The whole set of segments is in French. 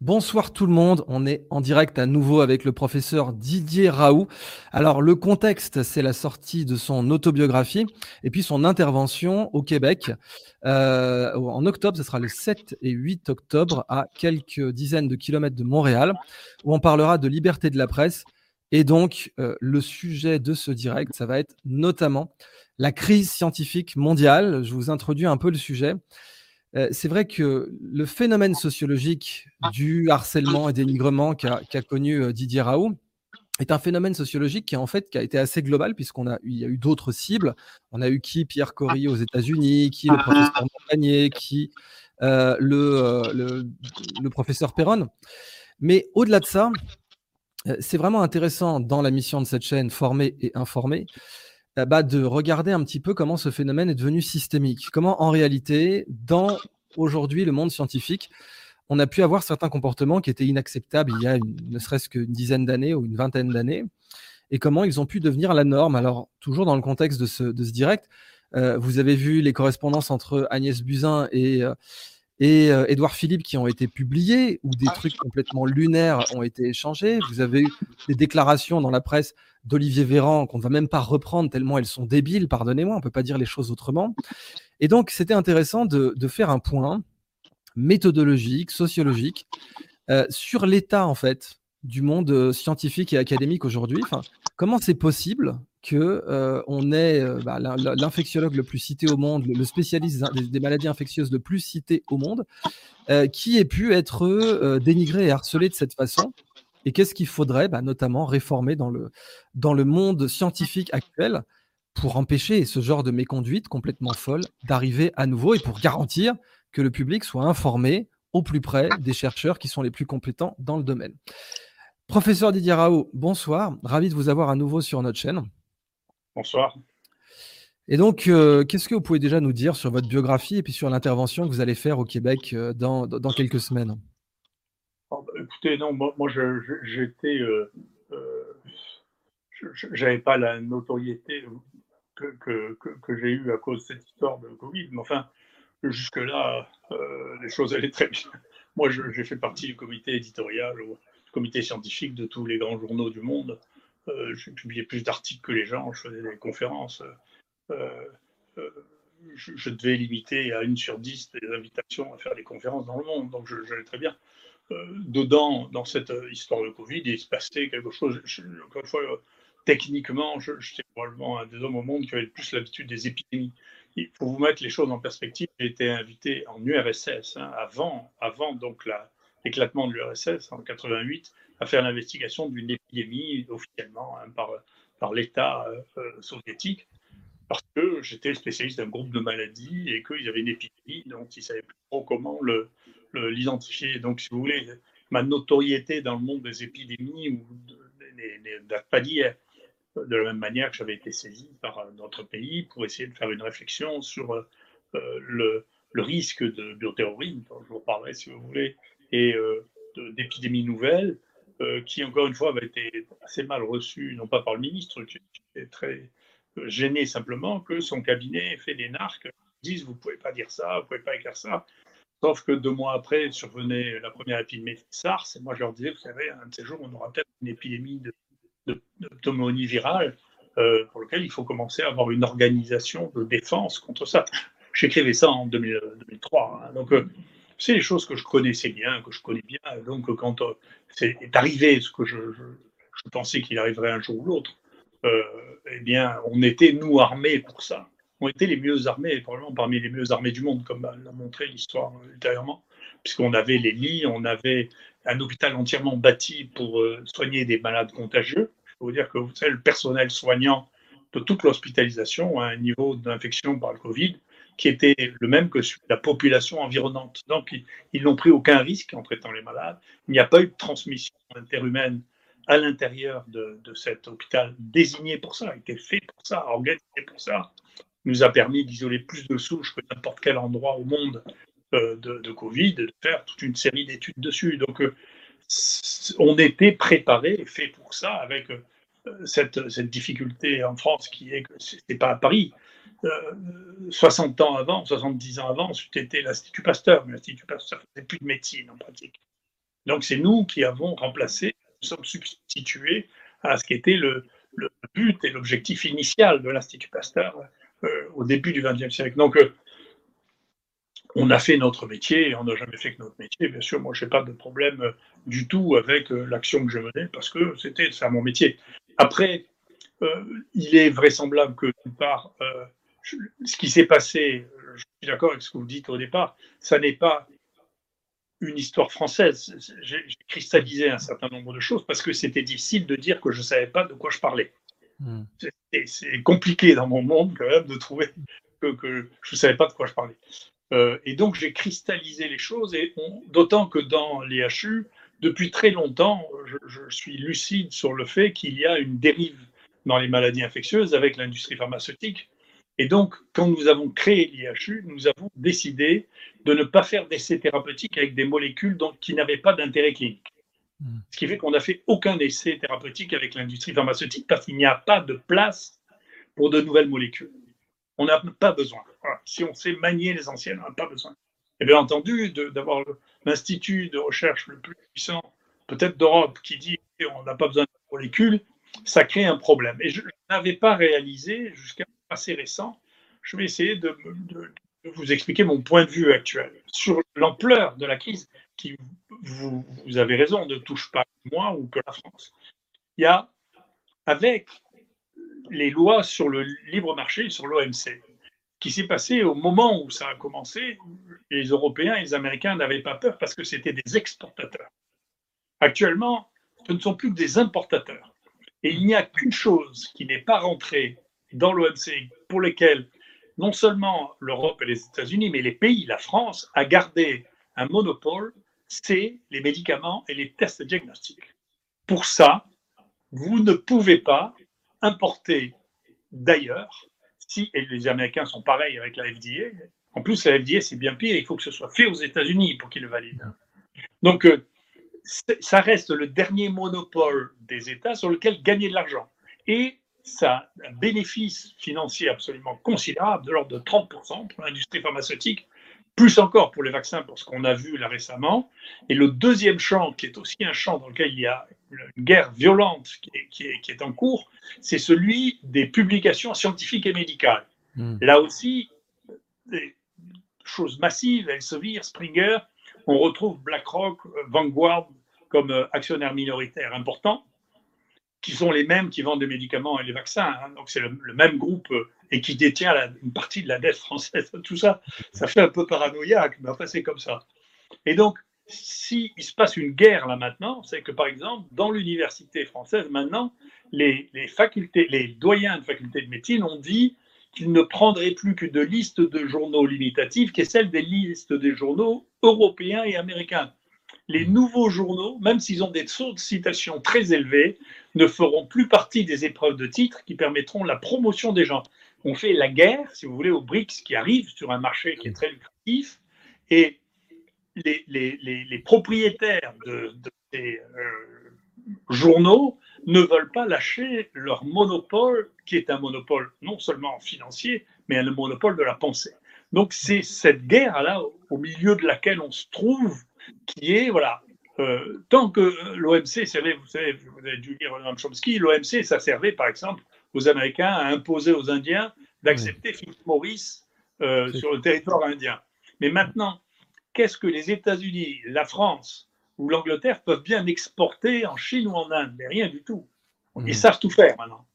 Bonsoir tout le monde, on est en direct à nouveau avec le professeur Didier Raoult. Alors le contexte, c'est la sortie de son autobiographie et puis son intervention au Québec euh, en octobre, ce sera le 7 et 8 octobre à quelques dizaines de kilomètres de Montréal, où on parlera de liberté de la presse. Et donc euh, le sujet de ce direct, ça va être notamment la crise scientifique mondiale. Je vous introduis un peu le sujet. Euh, c'est vrai que le phénomène sociologique du harcèlement et dénigrement qu'a connu euh, Didier Raoult est un phénomène sociologique qui en fait qui a été assez global puisqu'on a y a eu d'autres cibles. On a eu qui Pierre Corrie aux États-Unis, qui le professeur Montagnier, qui euh, le, le, professeur Perron. Mais au-delà de ça, c'est vraiment intéressant dans la mission de cette chaîne, former et informer, bah, de regarder un petit peu comment ce phénomène est devenu systémique. Comment, en réalité, dans aujourd'hui le monde scientifique, on a pu avoir certains comportements qui étaient inacceptables il y a ne serait-ce qu'une dizaine d'années ou une vingtaine d'années, et comment ils ont pu devenir la norme. Alors, toujours dans le contexte de ce, de ce direct, euh, vous avez vu les correspondances entre Agnès Buzyn et, euh, et Édouard Philippe qui ont été publiées, où des trucs complètement lunaires ont été échangés. Vous avez eu des déclarations dans la presse d'Olivier Véran qu'on ne va même pas reprendre tellement elles sont débiles, pardonnez-moi, on ne peut pas dire les choses autrement. Et donc, c'était intéressant de, faire un point méthodologique, sociologique, euh, sur l'état, en fait, du monde euh, scientifique et académique aujourd'hui. Enfin, comment c'est possible que euh, on ait bah, l'infectiologue le plus cité au monde, le spécialiste des, maladies infectieuses le plus cité au monde, qui ait pu être dénigré et harcelé de cette façon et qu'est-ce qu'il faudrait bah, notamment réformer dans le, dans le monde scientifique actuel pour empêcher ce genre de méconduite complètement folle d'arriver à nouveau et pour garantir que le public soit informé au plus près des chercheurs qui sont les plus compétents dans le domaine. Professeur Didier Raoult, bonsoir. Ravi de vous avoir à nouveau sur notre chaîne. Bonsoir. Et donc, euh, qu'est-ce que vous pouvez déjà nous dire sur votre biographie et puis sur l'intervention que vous allez faire au Québec euh, dans, dans quelques semaines? Oh, bah, écoutez, non, moi, j'étais. Euh, euh, j'avais pas la notoriété que, que, que, j'ai eue à cause de cette histoire de Covid, mais enfin, jusque-là, les choses allaient très bien. Moi, j'ai fait partie du comité éditorial, du comité scientifique de tous les grands journaux du monde. J'ai publié plus d'articles que les gens, je faisais des conférences. Je, je, devais limiter à une sur dix des invitations à faire des conférences dans le monde, donc j'allais très bien. Euh, dedans, dans cette euh, histoire de Covid, il se passait quelque chose. encore une fois, euh, techniquement, j'étais probablement un des hommes au monde qui avait le plus l'habitude des épidémies. Faut vous mettre les choses en perspective. J'ai été invité en URSS hein, avant, avant donc l'éclatement de l'URSS en 88 à faire l'investigation d'une épidémie officiellement hein, par, par l'État soviétique parce que j'étais spécialiste d'un groupe de maladies et qu'ils avaient une épidémie dont ils ne savaient plus trop comment le, l'identifier. Donc, si vous voulez, ma notoriété dans le monde des épidémies ou date pas d'hier. De la même manière que j'avais été saisi par notre pays pour essayer de faire une réflexion sur euh, le, le, risque de bioterrorisme, dont je vous parlerai si vous voulez, et euh, d'épidémies nouvelles, euh, qui encore une fois avaient été assez mal reçues, non pas par le ministre, qui était très gêné simplement que son cabinet fait des narcs, disent vous pouvez pas dire ça, vous pouvez pas écrire ça, Sauf que deux mois après survenait la première épidémie de SARS, et moi je leur disais, vous savez, un de ces jours, on aura peut-être une épidémie de, pneumonie virale euh, pour laquelle il faut commencer à avoir une organisation de défense contre ça. J'écrivais ça en 2003. Hein. donc, euh, c'est les choses que je connaissais bien, que je connais bien. Donc, quand euh, c'est est arrivé ce que je, pensais qu'il arriverait un jour ou l'autre, eh bien, on était, nous, armés pour ça ont été les mieux armés, probablement parmi les mieux armés du monde, comme l'a montré l'histoire ultérieurement, puisqu'on avait les lits, on avait un hôpital entièrement bâti pour euh, soigner des malades contagieux. Je peux vous dire que vous savez, le personnel soignant de toute l'hospitalisation a un niveau d'infection par le Covid qui était le même que la population environnante. Donc, ils n'ont pris aucun risque en traitant les malades. Il n'y a pas eu de transmission interhumaine à l'intérieur de, cet hôpital désigné pour ça, été fait pour ça, organisé pour ça nous a permis d'isoler plus de souches que n'importe quel endroit au monde euh, de, Covid, de faire toute une série d'études dessus. Donc, euh, on était préparé fait pour ça, avec euh, cette, cette, difficulté en France qui est que ce n'est pas à Paris. 60 ans avant, 70 ans avant, c'était l'Institut Pasteur, mais l'Institut Pasteur faisait plus de médecine en pratique. Donc c'est nous qui avons remplacé, nous sommes substitués à ce qui était le, but et l'objectif initial de l'Institut Pasteur euh, au début du XXe siècle. Donc euh, on a fait notre métier et on n'a jamais fait que notre métier. Bien sûr, moi, je n'ai pas de problème euh, du tout avec l'action que je menais parce que c'était faire mon métier. Après, il est vraisemblable que, d'une part, ce qui s'est passé, je suis d'accord avec ce que vous dites au départ, ça n'est pas une histoire française. J'ai cristallisé un certain nombre de choses parce que c'était difficile de dire que je ne savais pas de quoi je parlais. Hmm. C'est compliqué dans mon monde quand même de trouver que, je ne savais pas de quoi je parlais. Euh, et donc j'ai cristallisé les choses, et d'autant que dans l'IHU, depuis très longtemps, je, je, suis lucide sur le fait qu'il y a une dérive dans les maladies infectieuses avec l'industrie pharmaceutique et donc, quand nous avons créé l'IHU, nous avons décidé de ne pas faire d'essais thérapeutiques avec des molécules donc, qui n'avaient pas d'intérêt clinique. Hmm. Ce qui fait qu'on n'a fait aucun essai thérapeutique avec l'industrie pharmaceutique parce qu'il n'y a pas de place pour de nouvelles molécules. On n'a pas besoin. Si on sait manier les anciennes, on n'a pas besoin. Et bien entendu, d'avoir l'institut de recherche le plus puissant, peut-être d'Europe, qui dit qu'on n'a pas besoin de molécules, ça crée un problème. Et je n'avais pas réalisé jusqu'à assez récent, je vais essayer de, vous expliquer mon point de vue actuel sur l'ampleur de la crise qui, vous, avez raison, ne touche pas moi ou que la France. Il y a, avec les lois sur le libre marché, sur l'OMC, qui s'est passé au moment où ça a commencé, les Européens et les Américains n'avaient pas peur parce que c'était des exportateurs. Actuellement, ce ne sont plus que des importateurs. Et il n'y a qu'une chose qui n'est pas rentrée dans l'OMC pour lesquels non seulement l'Europe et les États-Unis, mais les pays, la France, a gardé un monopole, c'est les médicaments et les tests diagnostiques. Pour ça, vous ne pouvez pas importer d'ailleurs, si, et les Américains sont pareils avec la FDA, en plus la FDA c'est bien pire, il faut que ce soit fait aux États-Unis pour qu'ils le valident. Donc euh, ça reste le dernier monopole des États sur lequel gagner de l'argent. Et ça a un bénéfice financier absolument considérable, de l'ordre de 30% pour l'industrie pharmaceutique, plus encore pour les vaccins, pour ce qu'on a vu là récemment. Et le deuxième champ, qui est aussi un champ dans lequel il y a une guerre violente qui est, en cours, c'est celui des publications scientifiques et médicales. Hmm. Là aussi, des choses massives, Elsevier, Springer, on retrouve BlackRock, Vanguard comme euh, actionnaire minoritaire important qui sont les mêmes qui vendent des médicaments et les vaccins. Hein. Donc c'est le, même groupe euh, et qui détient une partie de la dette française. Tout ça, ça fait un peu paranoïaque, mais enfin c'est comme ça. Et donc, s'il se passe une guerre là maintenant, c'est que par exemple, dans l'université française maintenant, les, facultés, les doyens de facultés de médecine ont dit qu'ils ne prendraient plus que de listes de journaux limitatives, qui est celle des listes des journaux européens et américains les nouveaux journaux, même s'ils ont des taux de citation très élevés, ne feront plus partie des épreuves de titre qui permettront la promotion des gens. On fait la guerre, si vous voulez, aux BRICS qui arrivent sur un marché qui est très lucratif, et les, propriétaires de, ces euh, journaux ne veulent pas lâcher leur monopole, qui est un monopole non seulement financier, mais un monopole de la pensée. Donc c'est cette guerre-là, au milieu de laquelle on se trouve, qui est, voilà, euh, tant que l'OMC servait, vous savez, vous avez dû lire Noam Chomsky, l'OMC, ça servait par exemple aux Américains à imposer aux Indiens d'accepter Philip Morris euh, sur le territoire indien. Mais maintenant, qu'est-ce que les États-Unis, la France ou l'Angleterre peuvent bien exporter en Chine ou en Inde? Mais rien du tout. Ils mmh. savent tout faire maintenant.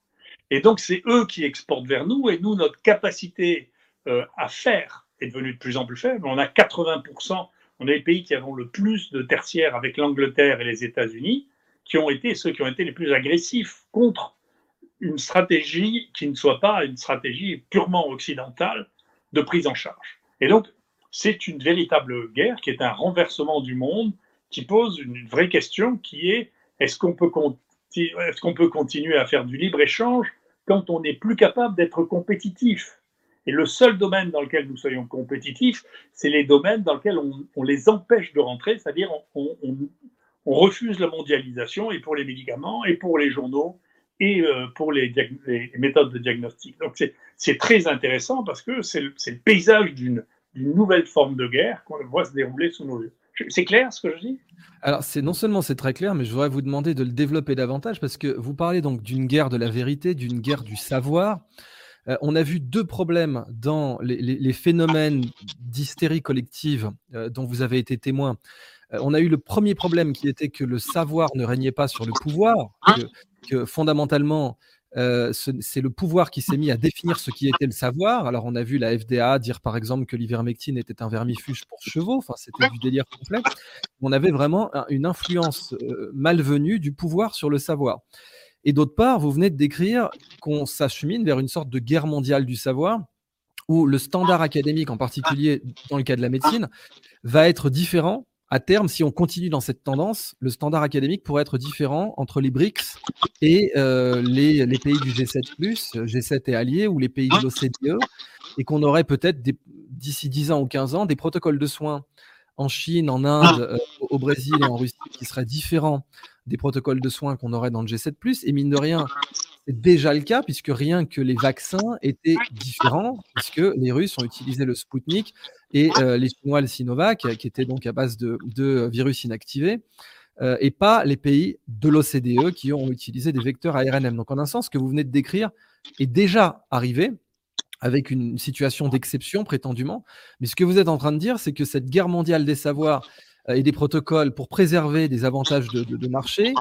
Et donc, c'est eux qui exportent vers nous, et nous, notre capacité euh, à faire est devenue de plus en plus faible. On a 80% on est les pays qui avons le plus de tertiaires avec l'Angleterre et les États-Unis, qui ont été ceux qui ont été les plus agressifs contre une stratégie qui ne soit pas une stratégie purement occidentale de prise en charge. Et donc, c'est une véritable guerre qui est un renversement du monde, qui pose une vraie question qui est est-ce qu'on peut, est qu'on peut continuer à faire du libre-échange quand on n'est plus capable d'être compétitif? Et le seul domaine dans lequel nous soyons compétitifs, c'est les domaines dans lesquels on, les empêche de rentrer, c'est-à-dire on, refuse la mondialisation et pour les médicaments et pour les journaux et euh, pour les, méthodes de diagnostic. Donc c'est très intéressant parce que c'est le, paysage d'une nouvelle forme de guerre qu'on voit se dérouler sous nos yeux. C'est clair ce que je dis? Alors, c'est non seulement c'est très clair, mais je voudrais vous demander de le développer davantage parce que vous parlez donc d'une guerre de la vérité, d'une guerre du savoir. Euh, on a vu deux problèmes dans les, phénomènes d'hystérie collective euh, dont vous avez été témoin. Euh, on a eu le premier problème qui était que le savoir ne régnait pas sur le pouvoir, que fondamentalement, c'est le pouvoir qui s'est mis à définir ce qui était le savoir. Alors, on a vu la FDA dire, par exemple, que l'ivermectine était un vermifuge pour chevaux. Enfin, c'était du délire complet. On avait vraiment une influence malvenue du pouvoir sur le savoir. Et d'autre part, vous venez de décrire qu'on s'achemine vers une sorte de guerre mondiale du savoir, où le standard académique, en particulier dans le cas de la médecine, va être différent à terme, si on continue dans cette tendance, le standard académique pourrait être différent entre les BRICS et euh, les, pays du G7, G7 et alliés, ou les pays de l'OCDE, et qu'on aurait peut-être d'ici 10 ans ou 15 ans des protocoles de soins en Chine, en Inde, euh, au Brésil et en Russie qui seraient différents des protocoles de soins qu'on aurait dans le G7. Et mine de rien, c'est déjà le cas, puisque rien que les vaccins étaient différents, puisque les Russes ont utilisé le Sputnik et euh, les Chinois le Sinovac, qui était donc à base de, virus inactivés, euh, et pas les pays de l'OCDE qui ont utilisé des vecteurs ARNM. Donc en un sens, ce que vous venez de décrire est déjà arrivé avec une situation d'exception prétendument. Mais ce que vous êtes en train de dire, c'est que cette guerre mondiale des savoirs euh, et des protocoles pour préserver des avantages de, marché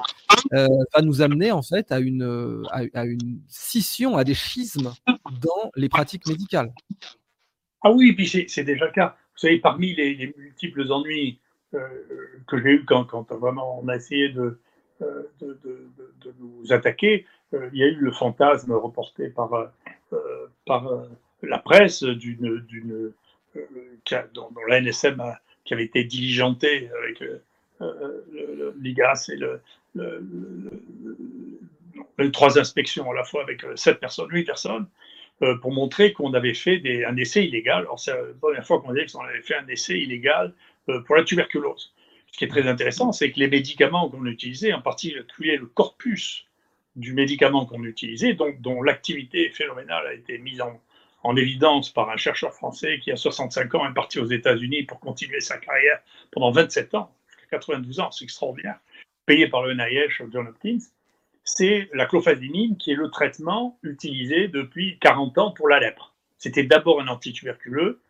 euh, va nous amener en fait à une, à, une scission, à des schismes dans les pratiques médicales. Ah oui, puis c'est déjà le cas. Vous savez, parmi les, multiples ennuis euh, que j'ai eu quand, quand, vraiment on a essayé de, de, nous attaquer, il y a eu le fantasme reporté par, par la presse d'une, dont, dont l'ANSM a qui avait été diligenté avec euh, euh, l'IGAS et le, les trois inspections à la fois avec euh, sept personnes, huit personnes, pour montrer qu'on avait fait des, un essai illégal. Alors, c'est la première fois qu'on dit qu'on avait fait un essai illégal pour la tuberculose. Ce qui est très intéressant, c'est que les médicaments qu'on utilisait, en particulier le corpus du médicament qu'on utilisait, donc, dont l'activité phénoménale a été mise en, en évidence par un chercheur français qui, a 65 ans, est parti aux États-Unis pour continuer sa carrière pendant 27 ans, 92 ans, c'est extraordinaire, payé par le NIH John Hopkins, c'est la clofazimine qui est le traitement utilisé depuis 40 ans pour la lèpre. C'était d'abord un antituberculeux,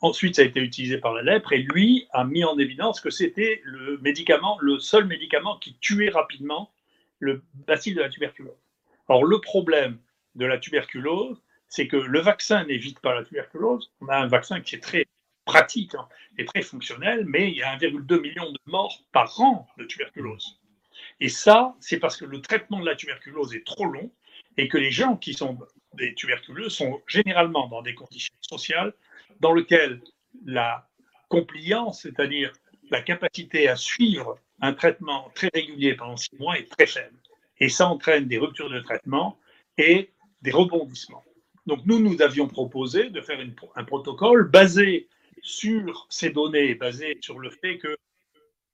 ensuite ça a été utilisé par la lèpre, et lui a mis en évidence que c'était le médicament, le seul médicament qui tuait rapidement le bacille de la tuberculose. Or, le problème de la tuberculose, c'est que le vaccin n'évite pas la tuberculose. On a un vaccin qui est très pratique hein, et très fonctionnel, mais il y a 1,2 million de morts par an de tuberculose. Et ça, c'est parce que le traitement de la tuberculose est trop long et que les gens qui sont des tuberculeux sont généralement dans des conditions sociales dans lesquelles la compliance, c'est-à-dire la capacité à suivre un traitement très régulier pendant six mois, est très faible. Et ça entraîne des ruptures de traitement et des rebondissements. Donc nous, nous avions proposé de faire un protocole basé sur ces données, basé sur le fait que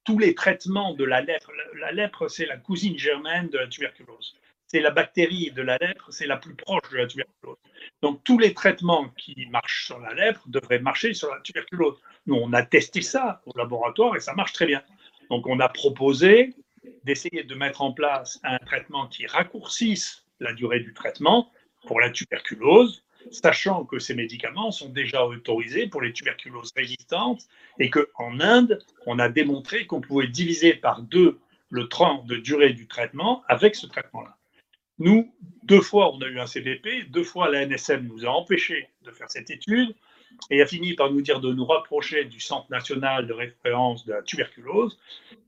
tous les traitements de la lèpre, la, lèpre c'est la cousine germaine de la tuberculose. C'est la bactérie de la lèpre, c'est la plus proche de la tuberculose. Donc tous les traitements qui marchent sur la lèpre devraient marcher sur la tuberculose. Nous, on a testé ça au laboratoire et ça marche très bien. Donc on a proposé d'essayer de mettre en place un traitement qui raccourcisse la durée du traitement pour la tuberculose, sachant que ces médicaments sont déjà autorisés pour les tuberculoses résistantes et qu'en Inde, on a démontré qu'on pouvait diviser par deux le temps de durée du traitement avec ce traitement-là. Nous, deux fois, on a eu un CVP, deux fois, la NSM nous a empêchés de faire cette étude et a fini par nous dire de nous rapprocher du Centre national de référence de la tuberculose,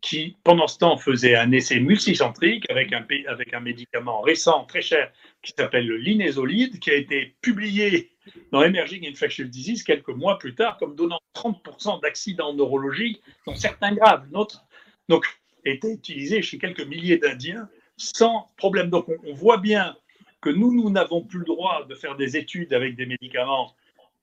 qui, pendant ce temps, faisait un essai multicentrique avec un, médicament récent, très cher, qui s'appelle le linésolide, qui a été publié dans Emerging Infectious Disease quelques mois plus tard, comme donnant 30% d'accidents neurologiques, dont certains graves. Notre, donc, était utilisé chez quelques milliers d'Indiens sans problème. Donc, on voit bien que nous, nous n'avons plus le droit de faire des études avec des médicaments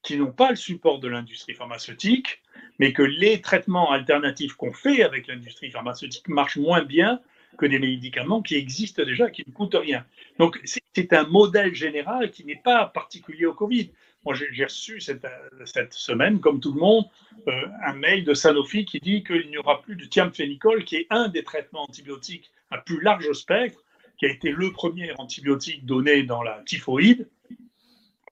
qui n'ont pas le support de l'industrie pharmaceutique, mais que les traitements alternatifs qu'on fait avec l'industrie pharmaceutique marchent moins bien que des médicaments qui existent déjà, qui ne coûtent rien. Donc c'est un modèle général qui n'est pas particulier au Covid. Moi, j'ai reçu cette, semaine, comme tout le monde, un mail de Sanofi qui dit qu'il n'y aura plus du thiamphénicol, qui est un des traitements antibiotiques à plus large spectre, qui a été le premier antibiotique donné dans la typhoïde,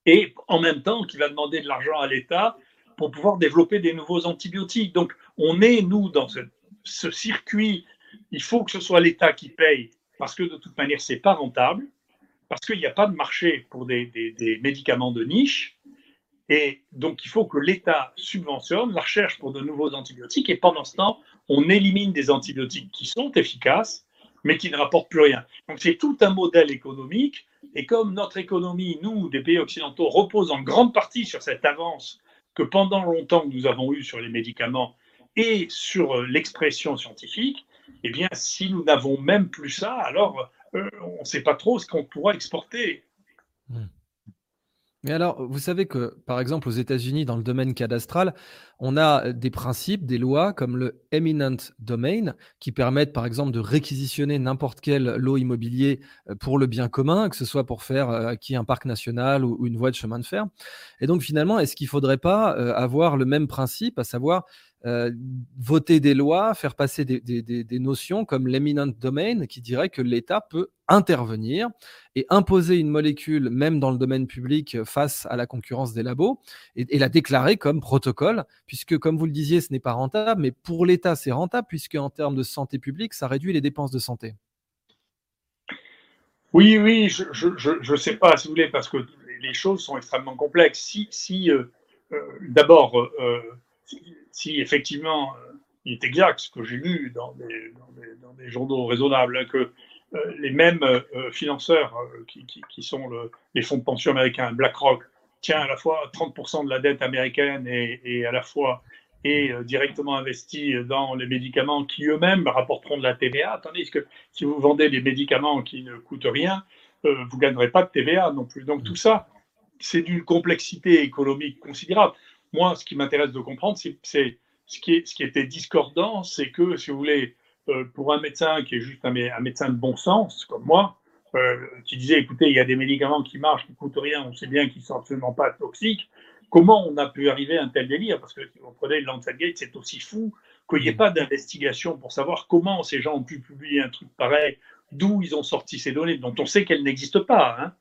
et en même temps qui va demander de l'argent à l'État pour pouvoir développer des nouveaux antibiotiques. Donc, on est, nous, dans ce, circuit. Il faut que ce soit l'État qui paye, parce que de toute manière, ce n'est pas rentable, parce qu'il n'y a pas de marché pour des, des, médicaments de niche. Et donc, il faut que l'État subventionne la recherche pour de nouveaux antibiotiques. Et pendant ce temps, on élimine des antibiotiques qui sont efficaces, mais qui ne rapportent plus rien. Donc, c'est tout un modèle économique. Et comme notre économie, nous, des pays occidentaux, repose en grande partie sur cette avance que pendant longtemps nous avons eue sur les médicaments et sur euh, l'expression scientifique, eh bien, si nous n'avons même plus ça, alors euh, on ne sait pas trop ce qu'on pourra exporter. Hmm. Mais alors, vous savez que, par exemple, aux États-Unis, dans le domaine cadastral, on a des principes, des lois comme le eminent domain, qui permettent, par exemple, de réquisitionner n'importe quel lot immobilier euh, pour le bien commun, que ce soit pour faire acquis un parc national ou une voie de chemin de fer. Et donc, finalement, est-ce qu'il ne faudrait pas avoir le même principe, à savoir euh, voter des lois, faire passer des, notions comme l'eminent domain qui dirait que l'État peut intervenir et imposer une molécule, même dans le domaine public, face à la concurrence des labos, et, la déclarer comme protocole, puisque, comme vous le disiez, ce n'est pas rentable, mais pour l'État, c'est rentable, puisque en termes de santé publique, ça réduit les dépenses de santé. Oui, oui, je ne sais pas, si vous voulez, parce que les choses sont extrêmement complexes. Si, si euh, euh, d'abord, si effectivement euh, il est exact, ce que j'ai lu dans des, journaux raisonnables, hein, que euh, les mêmes euh, financeurs qui, sont les fonds de pension américains, BlackRock, tient à la fois 30% de la dette américaine et, à la fois est directement investi dans les médicaments qui eux-mêmes rapporteront de la TVA, tandis que si vous vendez des médicaments qui ne coûtent rien, vous ne gagnerez pas de TVA non plus. Donc tout ça, c'est d'une complexité économique considérable moi, ce qui m'intéresse de comprendre, c'est ce qui, ce qui était discordant, c'est que, si vous voulez, euh, pour un médecin qui est juste un, médecin de bon sens, comme moi, euh, qui disait, écoutez, il y a des médicaments qui marchent, qui ne coûtent rien, on sait bien qu'ils ne sont absolument pas toxiques, comment on a pu arriver à un tel délire? Parce que si vous prenez le Lancet c'est aussi fou qu'il n'y ait pas d'investigation pour savoir comment ces gens ont pu publier un truc pareil, d'où ils ont sorti ces données, dont on sait qu'elles n'existent pas. Hein.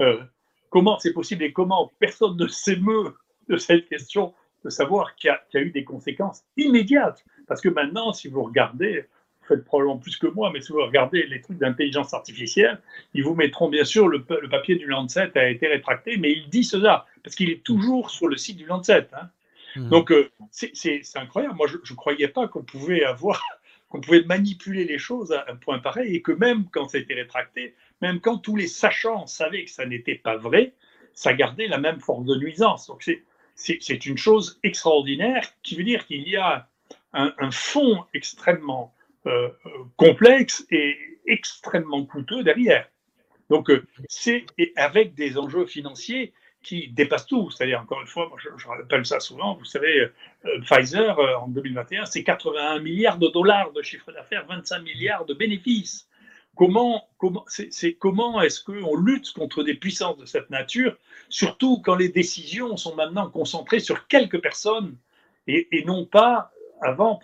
Euh, comment c'est possible et comment personne ne s'émeut de cette question de savoir qu'il y, a eu des conséquences immédiates. Parce que maintenant, si vous regardez, vous faites probablement plus que moi, mais si vous regardez les trucs d'intelligence artificielle, ils vous mettront bien sûr le, papier du Lancet a été rétracté, mais il dit cela, parce qu'il est toujours sur le site du Lancet. Hein. Mmh. Donc euh, c'est incroyable. Moi, je ne croyais pas qu'on pouvait avoir, qu'on pouvait manipuler les choses à un point pareil, et que même quand ça a été rétracté, même quand tous les sachants savaient que ça n'était pas vrai, ça gardait la même force de nuisance. Donc c'est c'est une chose extraordinaire qui veut dire qu'il y a un, fond extrêmement euh, complexe et extrêmement coûteux derrière. Donc, euh, c'est avec des enjeux financiers qui dépassent tout. C'est-à-dire, encore une fois, moi, je, rappelle ça souvent, vous savez, euh, Pfizer, en 2021, c'est 81 milliards de dollars de chiffre d'affaires, 25 milliards de bénéfices. Comment, comment, c'est, comment est-ce qu'on lutte contre des puissances de cette nature, surtout quand les décisions sont maintenant concentrées sur quelques personnes et, non pas avant.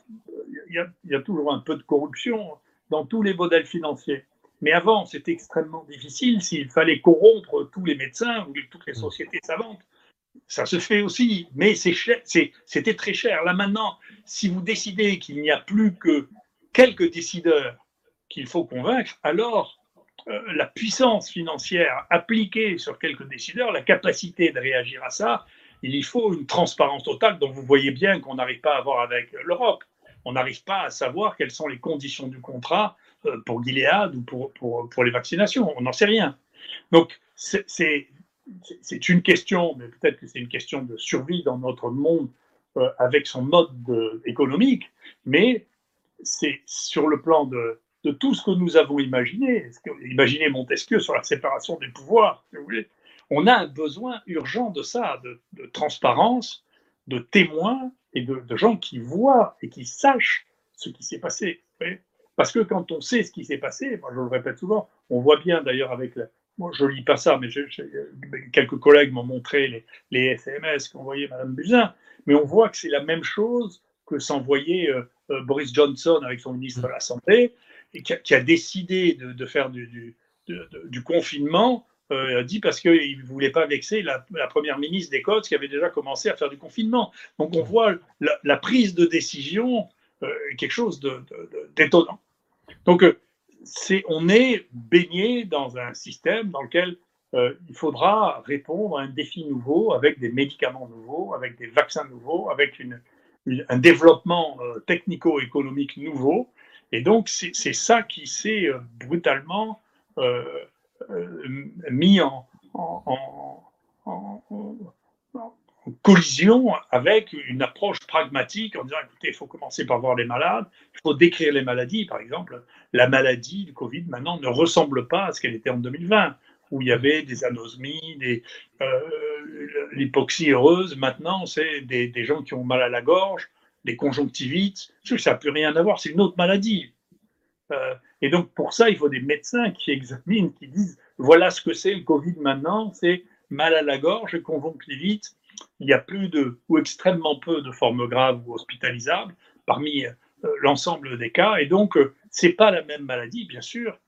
Il y, a, toujours un peu de corruption dans tous les modèles financiers. Mais avant, c'était extrêmement difficile s'il fallait corrompre tous les médecins ou toutes les sociétés savantes. Ça se fait aussi, mais c'était très cher. Là maintenant, si vous décidez qu'il n'y a plus que quelques décideurs qu'il faut convaincre, alors euh, la puissance financière appliquée sur quelques décideurs, la capacité de réagir à ça, il y faut une transparence totale dont vous voyez bien qu'on n'arrive pas à avoir avec l'Europe. On n'arrive pas à savoir quelles sont les conditions du contrat euh, pour Gilead ou pour, pour, les vaccinations. On n'en sait rien. Donc, c'est une question, mais peut-être que c'est une question de survie dans notre monde euh, avec son mode économique, mais c'est sur le plan de, de tout ce que nous avons imaginé. Imaginez Montesquieu sur la séparation des pouvoirs. On a un besoin urgent de ça, de, transparence, de témoins et de, gens qui voient et qui sachent ce qui s'est passé. Parce que quand on sait ce qui s'est passé, moi je le répète souvent, on voit bien d'ailleurs avec moi je lis pas ça, mais quelques collègues m'ont montré les, les SMS qu'envoyait Mme Buzyn, mais on voit que c'est la même chose que s'envoyait euh, euh, Boris Johnson avec son ministre de la Santé, qui a, décidé de, faire du, confinement, euh, dit parce qu'il ne voulait pas vexer la, première ministre d'Écosse qui avait déjà commencé à faire du confinement. Donc on voit la, prise de décision quelque chose d'étonnant. Donc c'est, on est baigné dans un système dans lequel il faudra répondre à un défi nouveau avec des médicaments nouveaux, avec des vaccins nouveaux, avec un développement euh, technico-économique nouveau. Et donc, c'est ça qui s'est euh, brutalement euh, mis en, collision avec une approche pragmatique en disant, écoutez, il faut commencer par voir les malades, il faut décrire les maladies. Par exemple, la maladie du Covid maintenant ne ressemble pas à ce qu'elle était en 2020 où il y avait des anosmies, euh, l'hypoxie heureuse. Maintenant, c'est des, gens qui ont mal à la gorge, des conjonctivites. Ça n'a plus rien à voir, c'est une autre maladie. Euh, et donc, pour ça, il faut des médecins qui examinent, qui disent voilà ce que c'est le Covid maintenant c'est mal à la gorge conjonctivite. Il y a plus de, ou extrêmement peu de formes graves ou hospitalisables parmi euh, l'ensemble des cas. Et donc, ce n'est pas la même maladie, bien sûr.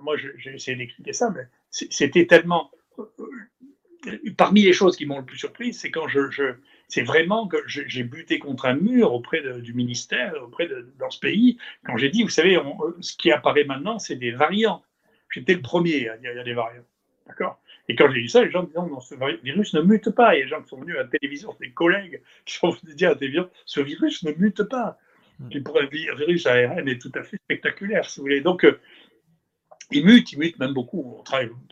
moi, j'ai essayé d'expliquer ça, mais c'était tellement. Parmi les choses qui m'ont le plus surpris, c'est quand je, c'est vraiment que j'ai buté contre un mur auprès du ministère, auprès de, dans ce pays, quand j'ai dit, vous savez, ce qui apparaît maintenant, c'est des variants. J'étais le premier à dire il y a des variants. D'accord? Et quand j'ai dit ça, les gens me disaient non, ce virus ne mute pas. Il y a des gens qui sont venus à la télévision, des collègues qui sont venus dire à la télévision ce virus ne mute pas. Qui hmm. pour un virus ARN est tout à fait spectaculaire, si vous voulez. Donc, euh, il mute, il mute même beaucoup.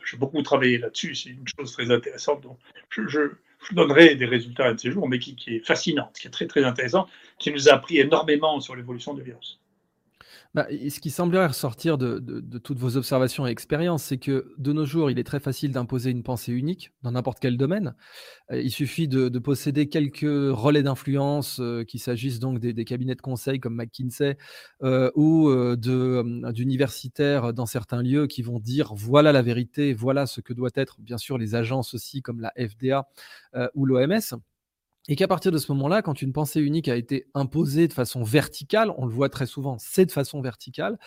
J'ai beaucoup travaillé là-dessus, c'est une chose très intéressante. Donc, je, je, donnerai des résultats un de ces jours, mais qui, est fascinante, qui est très très intéressant, qui nous a appris énormément sur l'évolution du virus. Bah, ce qui semblerait ressortir de, toutes vos observations et expériences, c'est que de nos jours, il est très facile d'imposer une pensée unique dans n'importe quel domaine. Euh, il suffit de, posséder quelques relais d'influence, euh, qu'il s'agisse donc des, cabinets de conseil comme McKinsey euh, ou d'universitaires dans certains lieux qui vont dire voilà la vérité, voilà ce que doit être, bien sûr, les agences aussi comme la FDA ou l'OMS. Et qu'à partir de ce moment-là, quand une pensée unique a été imposée de façon verticale, on le voit très souvent, c'est de façon verticale,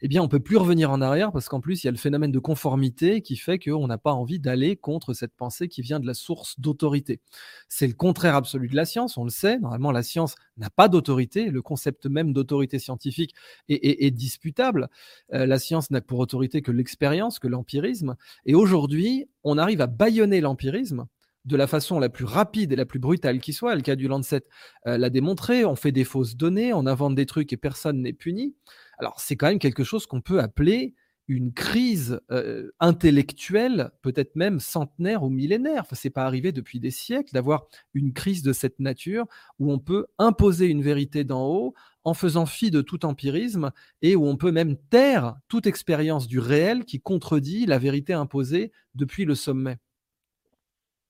eh bien, on peut plus revenir en arrière parce qu'en plus, il y a le phénomène de conformité qui fait qu'on n'a pas envie d'aller contre cette pensée qui vient de la source d'autorité. C'est le contraire absolu de la science, on le sait. Normalement, la science n'a pas d'autorité. Le concept même d'autorité scientifique est, disputable. Euh, la science n'a pour autorité que l'expérience, que l'empirisme. Et aujourd'hui, on arrive à bâillonner l'empirisme de la façon la plus rapide et la plus brutale qui soit. Le cas du Lancet euh, l'a démontré. On fait des fausses données, on invente des trucs et personne n'est puni. Alors, c'est quand même quelque chose qu'on peut appeler une crise euh, intellectuelle, peut-être même centenaire ou millénaire. Enfin, c'est pas arrivé depuis des siècles d'avoir une crise de cette nature où on peut imposer une vérité d'en haut en faisant fi de tout empirisme et où on peut même taire toute expérience du réel qui contredit la vérité imposée depuis le sommet.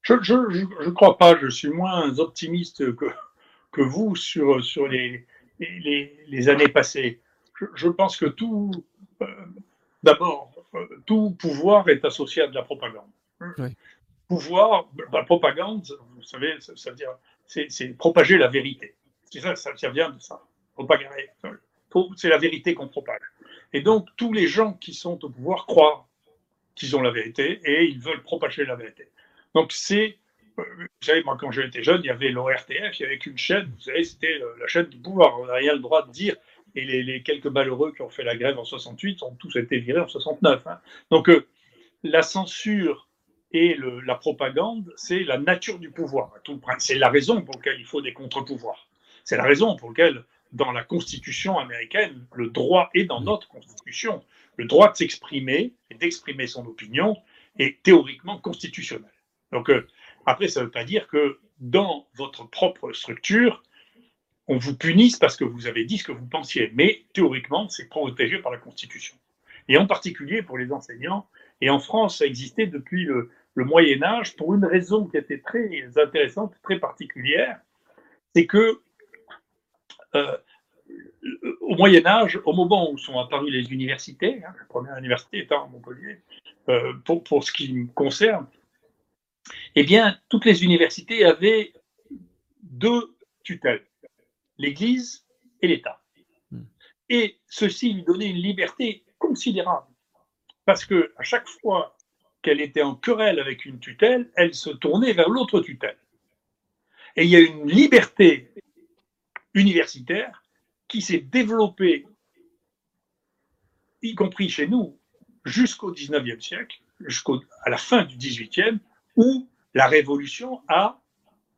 Je ne crois pas, je suis moins optimiste que, que vous sur, sur les, les, les années passées. Je, pense que tout, euh, d'abord, euh, tout pouvoir est associé à de la propagande. Pouvoir, la propagande, vous savez, ça, veut dire, c'est propager la vérité. C'est ça, ça, vient de ça. Propager. C'est la vérité qu'on propage. Et donc, tous les gens qui sont au pouvoir croient qu'ils ont la vérité et ils veulent propager la vérité. Donc c'est, vous savez, moi quand j'étais jeune, il y avait l'ORTF, il y avait qu'une chaîne, vous savez, c'était euh, la chaîne du pouvoir, on n'a rien le droit de dire. Et les, quelques malheureux qui ont fait la grève en 68 ont tous été virés en 69. Hein. Donc euh, la censure et la propagande, c'est la nature du pouvoir. C'est la raison pour laquelle il faut des contre-pouvoirs. C'est la raison pour laquelle, dans la Constitution américaine, le droit est dans notre Constitution. Le droit de s'exprimer et d'exprimer son opinion est théoriquement constitutionnel. Donc, euh, après, ça ne veut pas dire que dans votre propre structure, on vous punisse parce que vous avez dit ce que vous pensiez. Mais théoriquement, c'est protégé par la Constitution. Et en particulier pour les enseignants. Et en France, ça existait depuis le, Moyen Âge pour une raison qui était très intéressante, très particulière. C'est que euh, au Moyen Âge, au moment où sont apparues les universités, hein, la première université étant à Montpellier, euh, pour, pour, ce qui me concerne, eh bien, toutes les universités avaient deux tutelles, l'Église et l'État. Hmm. Et ceci lui donnait une liberté considérable, parce que à chaque fois qu'elle était en querelle avec une tutelle, elle se tournait vers l'autre tutelle. Et il y a une liberté universitaire qui s'est développée, y compris chez nous, jusqu'au 19e siècle, jusqu'à la fin du 18e, où la Révolution a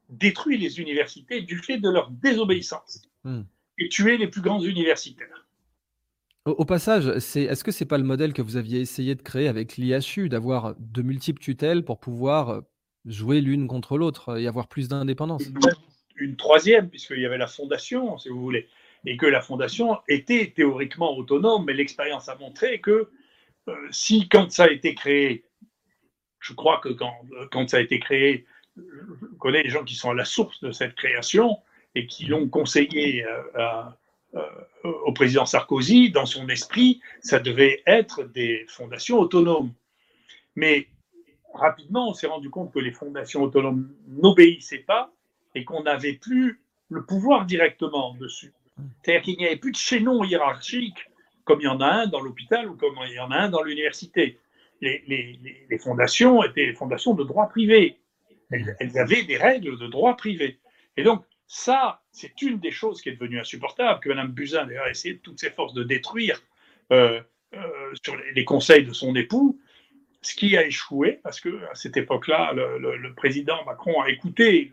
détruit les universités du fait de leur désobéissance hmm. et tué les plus grands universitaires. Au, passage, est-ce que ce n'est pas le modèle que vous aviez essayé de créer avec l'IHU, d'avoir de multiples tutelles pour pouvoir euh, jouer l'une contre l'autre et avoir plus d'indépendance? Une, troisième, puisqu'il y avait la fondation, si vous voulez, et que la fondation était théoriquement autonome, mais l'expérience a montré que euh, si, quand ça a été créé, je crois que quand, ça a été créé, je connais les gens qui sont à la source de cette création et qui l'ont conseillé euh, euh, au président Sarkozy, dans son esprit, ça devait être des fondations autonomes. Mais rapidement, on s'est rendu compte que les fondations autonomes n'obéissaient pas et qu'on n'avait plus le pouvoir directement dessus. C'est-à-dire qu'il n'y avait plus de chaînon hiérarchique comme il y en a un dans l'hôpital ou comme il y en a un dans l'université. Les, les, fondations étaient des fondations de droit privé. Elles, elles, avaient des règles de droit privé. Et donc, ça, c'est une des choses qui est devenue insupportable, que Mme Buzyn a essayé de toutes ses forces de détruire euh, euh, sur les, conseils de son époux, ce qui a échoué, parce que à cette époque-là, le, président Macron a écouté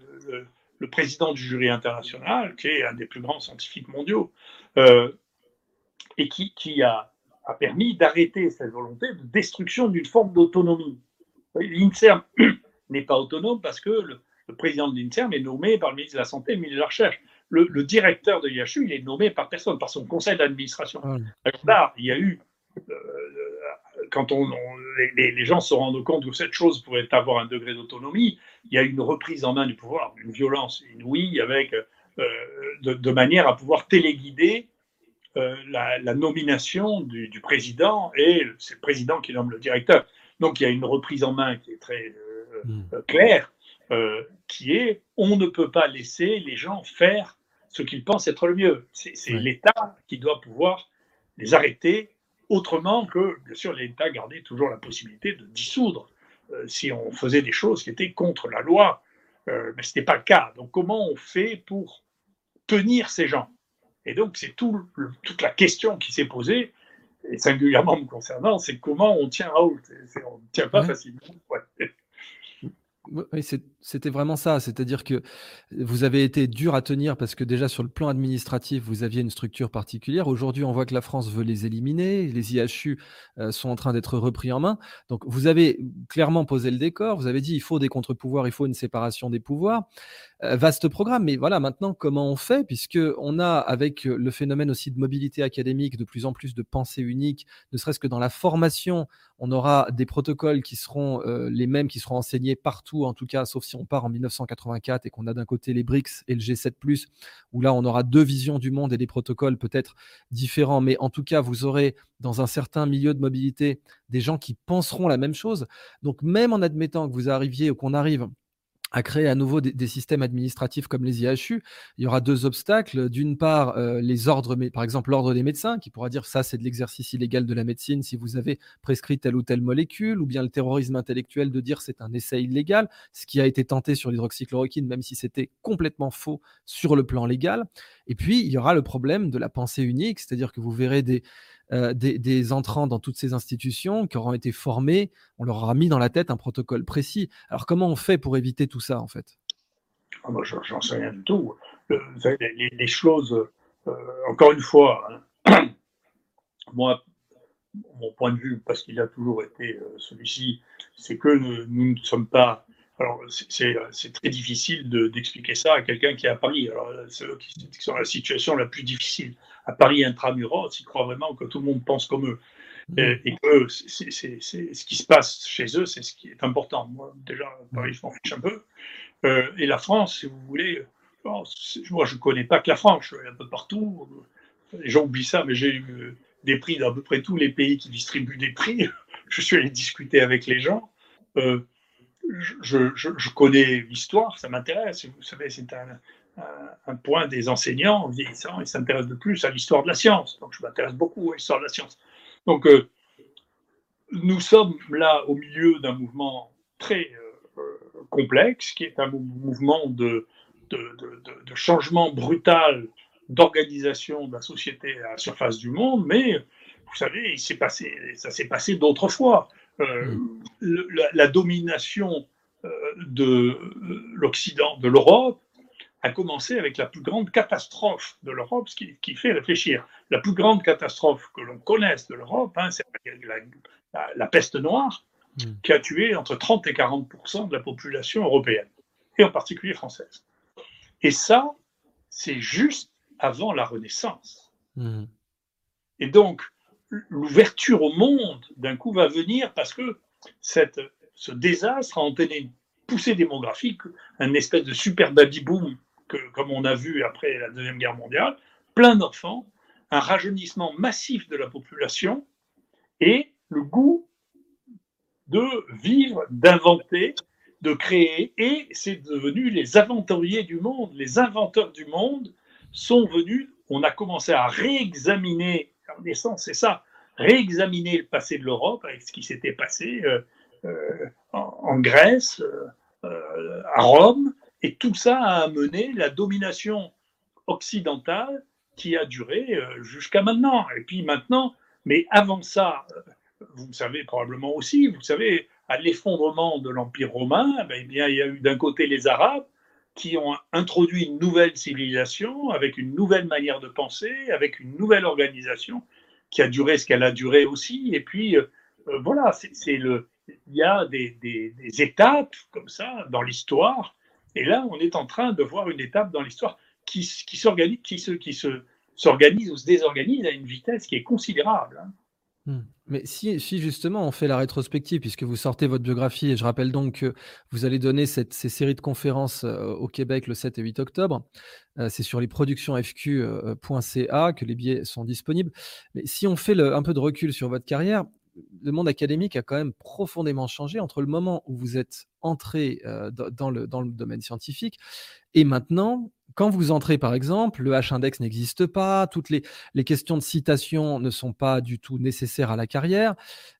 le, président du jury international, qui est un des plus grands scientifiques mondiaux, euh, et qui, qui a, a, permis d'arrêter cette volonté de destruction d'une forme d'autonomie. L'INSERM n'est pas autonome parce que le, le président de l'INSERM est nommé par le ministre de la Santé et le ministre de la Recherche. Le, directeur de l'IHU, il est nommé par personne, par son conseil d'administration. Là, il y a eu, euh, quand on, les, gens se rendent compte que cette chose pourrait avoir un degré d'autonomie, il y a eu une reprise en main du pouvoir, une violence inouïe, avec, euh, de, manière à pouvoir téléguider euh, la, nomination du, président, et c'est le président qui nomme le directeur. Donc il y a une reprise en main qui est très hmm. claire. Euh, qui est on ne peut pas laisser les gens faire ce qu'ils pensent être le mieux. C'est l'État qui doit pouvoir les arrêter autrement que, bien sûr, l'État gardait toujours la possibilité de dissoudre euh, si on faisait des choses qui étaient contre la loi. Euh, mais ce n'était pas le cas. Donc comment on fait pour tenir ces gens? Et donc c'est tout toute la question qui s'est posée, et singulièrement me concernant, c'est comment on tient à haut. On ne tient pas facilement. Oui, c'était vraiment ça. C'est-à-dire que vous avez été dur à tenir parce que déjà sur le plan administratif, vous aviez une structure particulière. Aujourd'hui, on voit que la France veut les éliminer. Les IHU euh, sont en train d'être repris en main. Donc, vous avez clairement posé le décor. Vous avez dit il faut des contre-pouvoirs, il faut une séparation des pouvoirs. Euh, vaste programme, mais voilà, maintenant, comment on fait? Puisque on a, avec le phénomène aussi de mobilité académique, de plus en plus de pensée unique, ne serait-ce que dans la formation, on aura des protocoles qui seront euh, les mêmes, qui seront enseignés partout, en tout cas, sauf si on part en 1984 et qu'on a d'un côté les BRICS et le G7, où là, on aura deux visions du monde et des protocoles peut-être différents, mais en tout cas, vous aurez dans un certain milieu de mobilité des gens qui penseront la même chose. Donc, même en admettant que vous arriviez ou qu'on arrive à créer à nouveau des, systèmes administratifs comme les IHU, il y aura deux obstacles. D'une part, euh, les ordres, par exemple l'ordre des médecins, qui pourra dire ça c'est de l'exercice illégal de la médecine si vous avez prescrit telle ou telle molécule, ou bien le terrorisme intellectuel de dire c'est un essai illégal, ce qui a été tenté sur l'hydroxychloroquine, même si c'était complètement faux sur le plan légal. Et puis, il y aura le problème de la pensée unique, c'est-à-dire que vous verrez des, euh, des, entrants dans toutes ces institutions qui auront été formés, on leur aura mis dans la tête un protocole précis. Alors comment on fait pour éviter tout ça en fait? Ah, Moi, j'en sais rien du tout. les, choses, euh, encore une fois, hein, moi, mon point de vue, parce qu'il a toujours été euh, celui-ci, c'est que nous, ne sommes pas alors, c'est très difficile d'expliquer ça à quelqu'un qui est à Paris. Alors, c'est qui, sont dans la situation la plus difficile. À Paris, intramuros, ils croient vraiment que tout le monde pense comme eux. Mmh. Et, que c'est ce qui se passe chez eux, c'est ce qui est important. Moi, déjà, Paris, je m'en fiche un peu. Euh, et la France, si vous voulez, moi, je ne connais pas que la France, je suis un peu partout. les gens oublient ça, mais j'ai eu des prix dans à peu près tous les pays qui distribuent des prix. je suis allé discuter avec les gens. Euh, je, je, connais l'histoire, ça m'intéresse. Vous savez, c'est un, un, point des enseignants vieillissants, ils s'intéressent de plus à l'histoire de la science. Donc, je m'intéresse beaucoup à l'histoire de la science. Donc, euh, nous sommes là au milieu d'un mouvement très euh, complexe, qui est un mouvement de, de, de, de changement brutal d'organisation de la société à la surface du monde, mais vous savez, il s'est passé, ça s'est passé d'autres fois. Euh, mm. la, domination de l'Occident, de l'Europe, a commencé avec la plus grande catastrophe de l'Europe, ce qui, fait réfléchir. La plus grande catastrophe que l'on connaisse de l'Europe, hein, c'est la, peste noire, mm. qui a tué entre 30 et 40% de la population européenne, et en particulier française. Et ça, c'est juste avant la Renaissance. Mm. Et donc, l'ouverture au monde, d'un coup, va venir parce que cette, ce désastre a entraîné une poussée démographique, un espèce de super baby boom, comme on a vu après la Deuxième Guerre mondiale, plein d'enfants, un rajeunissement massif de la population et le goût de vivre, d'inventer, de créer. Et c'est devenu les aventuriers du monde, les inventeurs du monde sont venus. On a commencé à réexaminer naissance, c'est ça, réexaminer le passé de l'Europe avec ce qui s'était passé euh, euh, en, Grèce, euh, à Rome, et tout ça a amené la domination occidentale qui a duré jusqu'à maintenant. Et puis maintenant, mais avant ça, vous savez probablement aussi, vous savez, à l'effondrement de l'Empire romain, eh bien, il y a eu d'un côté les Arabes qui ont introduit une nouvelle civilisation avec une nouvelle manière de penser, avec une nouvelle organisation qui a duré ce qu'elle a duré aussi. Et puis, euh, euh, voilà, c'est le, il y a des, étapes comme ça dans l'histoire. Et là, on est en train de voir une étape dans l'histoire qui, s'organise, qui se, qui se, s'organise ou se désorganise à une vitesse qui est considérable. Hein. Hmm. Mais si, si, justement on fait la rétrospective, puisque vous sortez votre biographie, et je rappelle donc que vous allez donner cette, ces séries de conférences euh, au Québec le 7 et 8 octobre, euh, c'est sur les productionsfq.ca que les billets sont disponibles. Mais si on fait un peu de recul sur votre carrière, le monde académique a quand même profondément changé entre le moment où vous êtes entré euh, dans, le, domaine scientifique et maintenant quand vous entrez, par exemple, le H-index n'existe pas, toutes les, questions de citation ne sont pas du tout nécessaires à la carrière.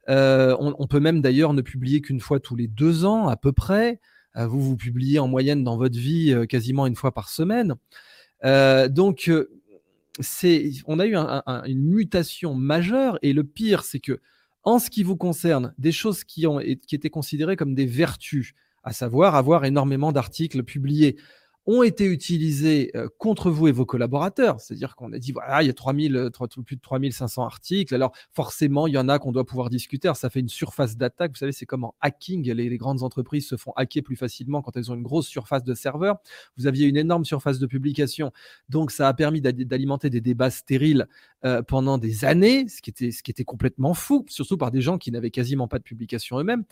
Euh, on, peut même d'ailleurs ne publier qu'une fois tous les deux ans à peu près. Euh, vous, vous publiez en moyenne dans votre vie quasiment une fois par semaine. donc, on a eu une mutation majeure et le pire, c'est que en ce qui vous concerne, des choses qui, ont, qui étaient considérées comme des vertus, à savoir avoir énormément d'articles publiés, ont été utilisés euh, contre vous et vos collaborateurs. C'est-à-dire qu'on a dit, voilà, il y a 3000, euh, plus de 3500 articles. Alors, forcément, il y en a qu'on doit pouvoir discuter. Ça fait une surface d'attaque. Vous savez, c'est comme en hacking. Les, grandes entreprises se font hacker plus facilement quand elles ont une grosse surface de serveur. Vous aviez une énorme surface de publication. Donc, ça a permis d'alimenter des débats stériles euh, pendant des années, ce qui, était, ce qui était complètement fou, surtout par des gens qui n'avaient quasiment pas de publication eux-mêmes.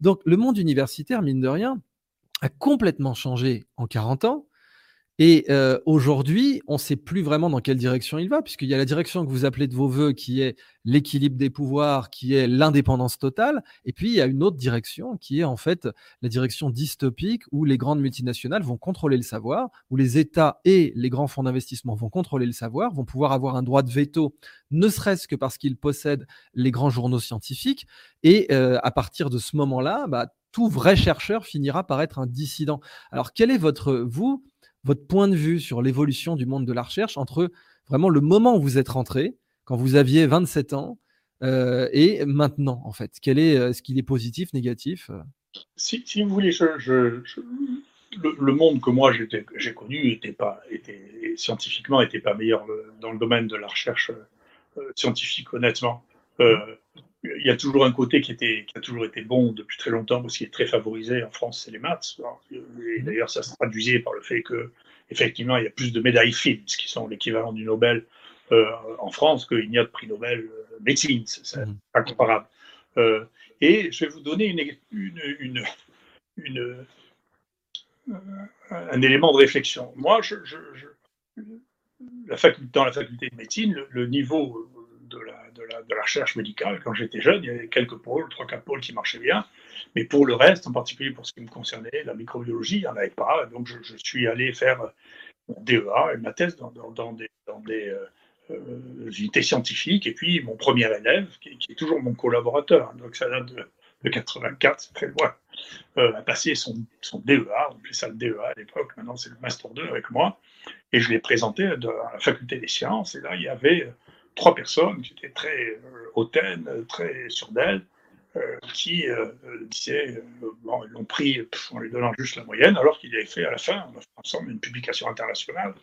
Donc, le monde universitaire, mine de rien, a complètement changé en 40 ans. Et euh, aujourd'hui, on ne sait plus vraiment dans quelle direction il va, puisqu'il y a la direction que vous appelez de vos voeux, qui est l'équilibre des pouvoirs, qui est l'indépendance totale, et puis il y a une autre direction, qui est en fait la direction dystopique, où les grandes multinationales vont contrôler le savoir, où les États et les grands fonds d'investissement vont contrôler le savoir, vont pouvoir avoir un droit de veto, ne serait-ce que parce qu'ils possèdent les grands journaux scientifiques, et euh, à partir de ce moment-là, bah, tout vrai chercheur finira par être un dissident. Alors, quel est votre, vous, votre point de vue sur l'évolution du monde de la recherche entre vraiment le moment où vous êtes rentré, quand vous aviez 27 ans, euh, et maintenant, en fait? Quel est, euh, ce qu'il est positif, négatif euh? si, vous voulez, le, monde que moi j'ai connu était pas, était, scientifiquement n'était pas meilleur dans le domaine de la recherche scientifique, honnêtement il y a toujours un côté qui, était, qui a toujours été bon depuis très longtemps, parce qu'il est très favorisé en France, c'est les maths. Et d'ailleurs, ça se traduisait par le fait que, effectivement, il y a plus de médailles Fields, qui sont l'équivalent du Nobel euh, en France, qu'il n'y a de prix Nobel euh, médecine. C'est mmh. pas comparable. Euh, et je vais vous donner une, une, une, un élément de réflexion. Moi, je, je, la faculté, dans la faculté de médecine, le, niveau de la, recherche médicale, quand j'étais jeune, il y avait quelques pôles, trois, quatre pôles qui marchaient bien. Mais pour le reste, en particulier pour ce qui me concernait, la microbiologie, il n'y en avait pas. Donc je, suis allé faire mon DEA et ma thèse dans, des, euh, euh, unités scientifiques. Et puis mon premier élève, qui, est toujours mon collaborateur, donc ça date de, de 84, c'est très loin, euh, a passé son, DEA, on appelait ça le DEA à l'époque, maintenant c'est le Master 2 avec moi. Et je l'ai présenté à la faculté des sciences. Et là, il y avait trois personnes qui étaient très euh, hautaines, très sûres d'elles, euh, qui disaient, bon, ils l'ont pris en lui donnant juste la moyenne, alors qu'il avait fait à la fin, on a fait ensemble une publication internationale.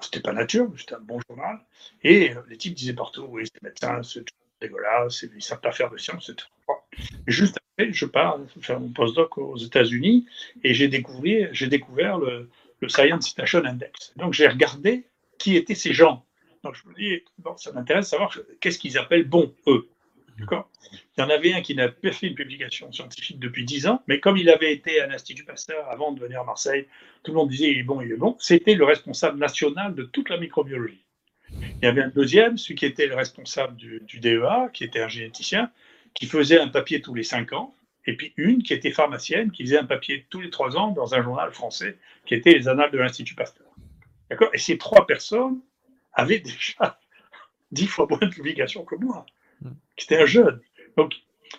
C'était pas nature, c'était un bon journal. Et les types disaient partout, oui, c'est médecin, c'est dégueulasse, ils ne savent pas faire de science, etc. juste après, je pars faire mon postdoc aux États-Unis et j'ai découvert, le Science Citation Index. Donc j'ai regardé qui étaient ces gens. Donc je me dis, bon, ça m'intéresse de savoir qu'est-ce qu'ils appellent bon, eux. Il y en avait un qui n'a pas fait une publication scientifique depuis 10 ans, mais comme il avait été à l'Institut Pasteur avant de venir à Marseille, tout le monde disait il est bon, il est bon. C'était le responsable national de toute la microbiologie. Il y avait un deuxième, celui qui était le responsable du, DEA, qui était un généticien, qui faisait un papier tous les 5 ans et puis une qui était pharmacienne, qui faisait un papier tous les trois ans dans un journal français, qui était les Annales de l'Institut Pasteur. D'accord? Et ces trois personnes avaient déjà dix fois moins de publications que moi, qui était un jeune. Donc,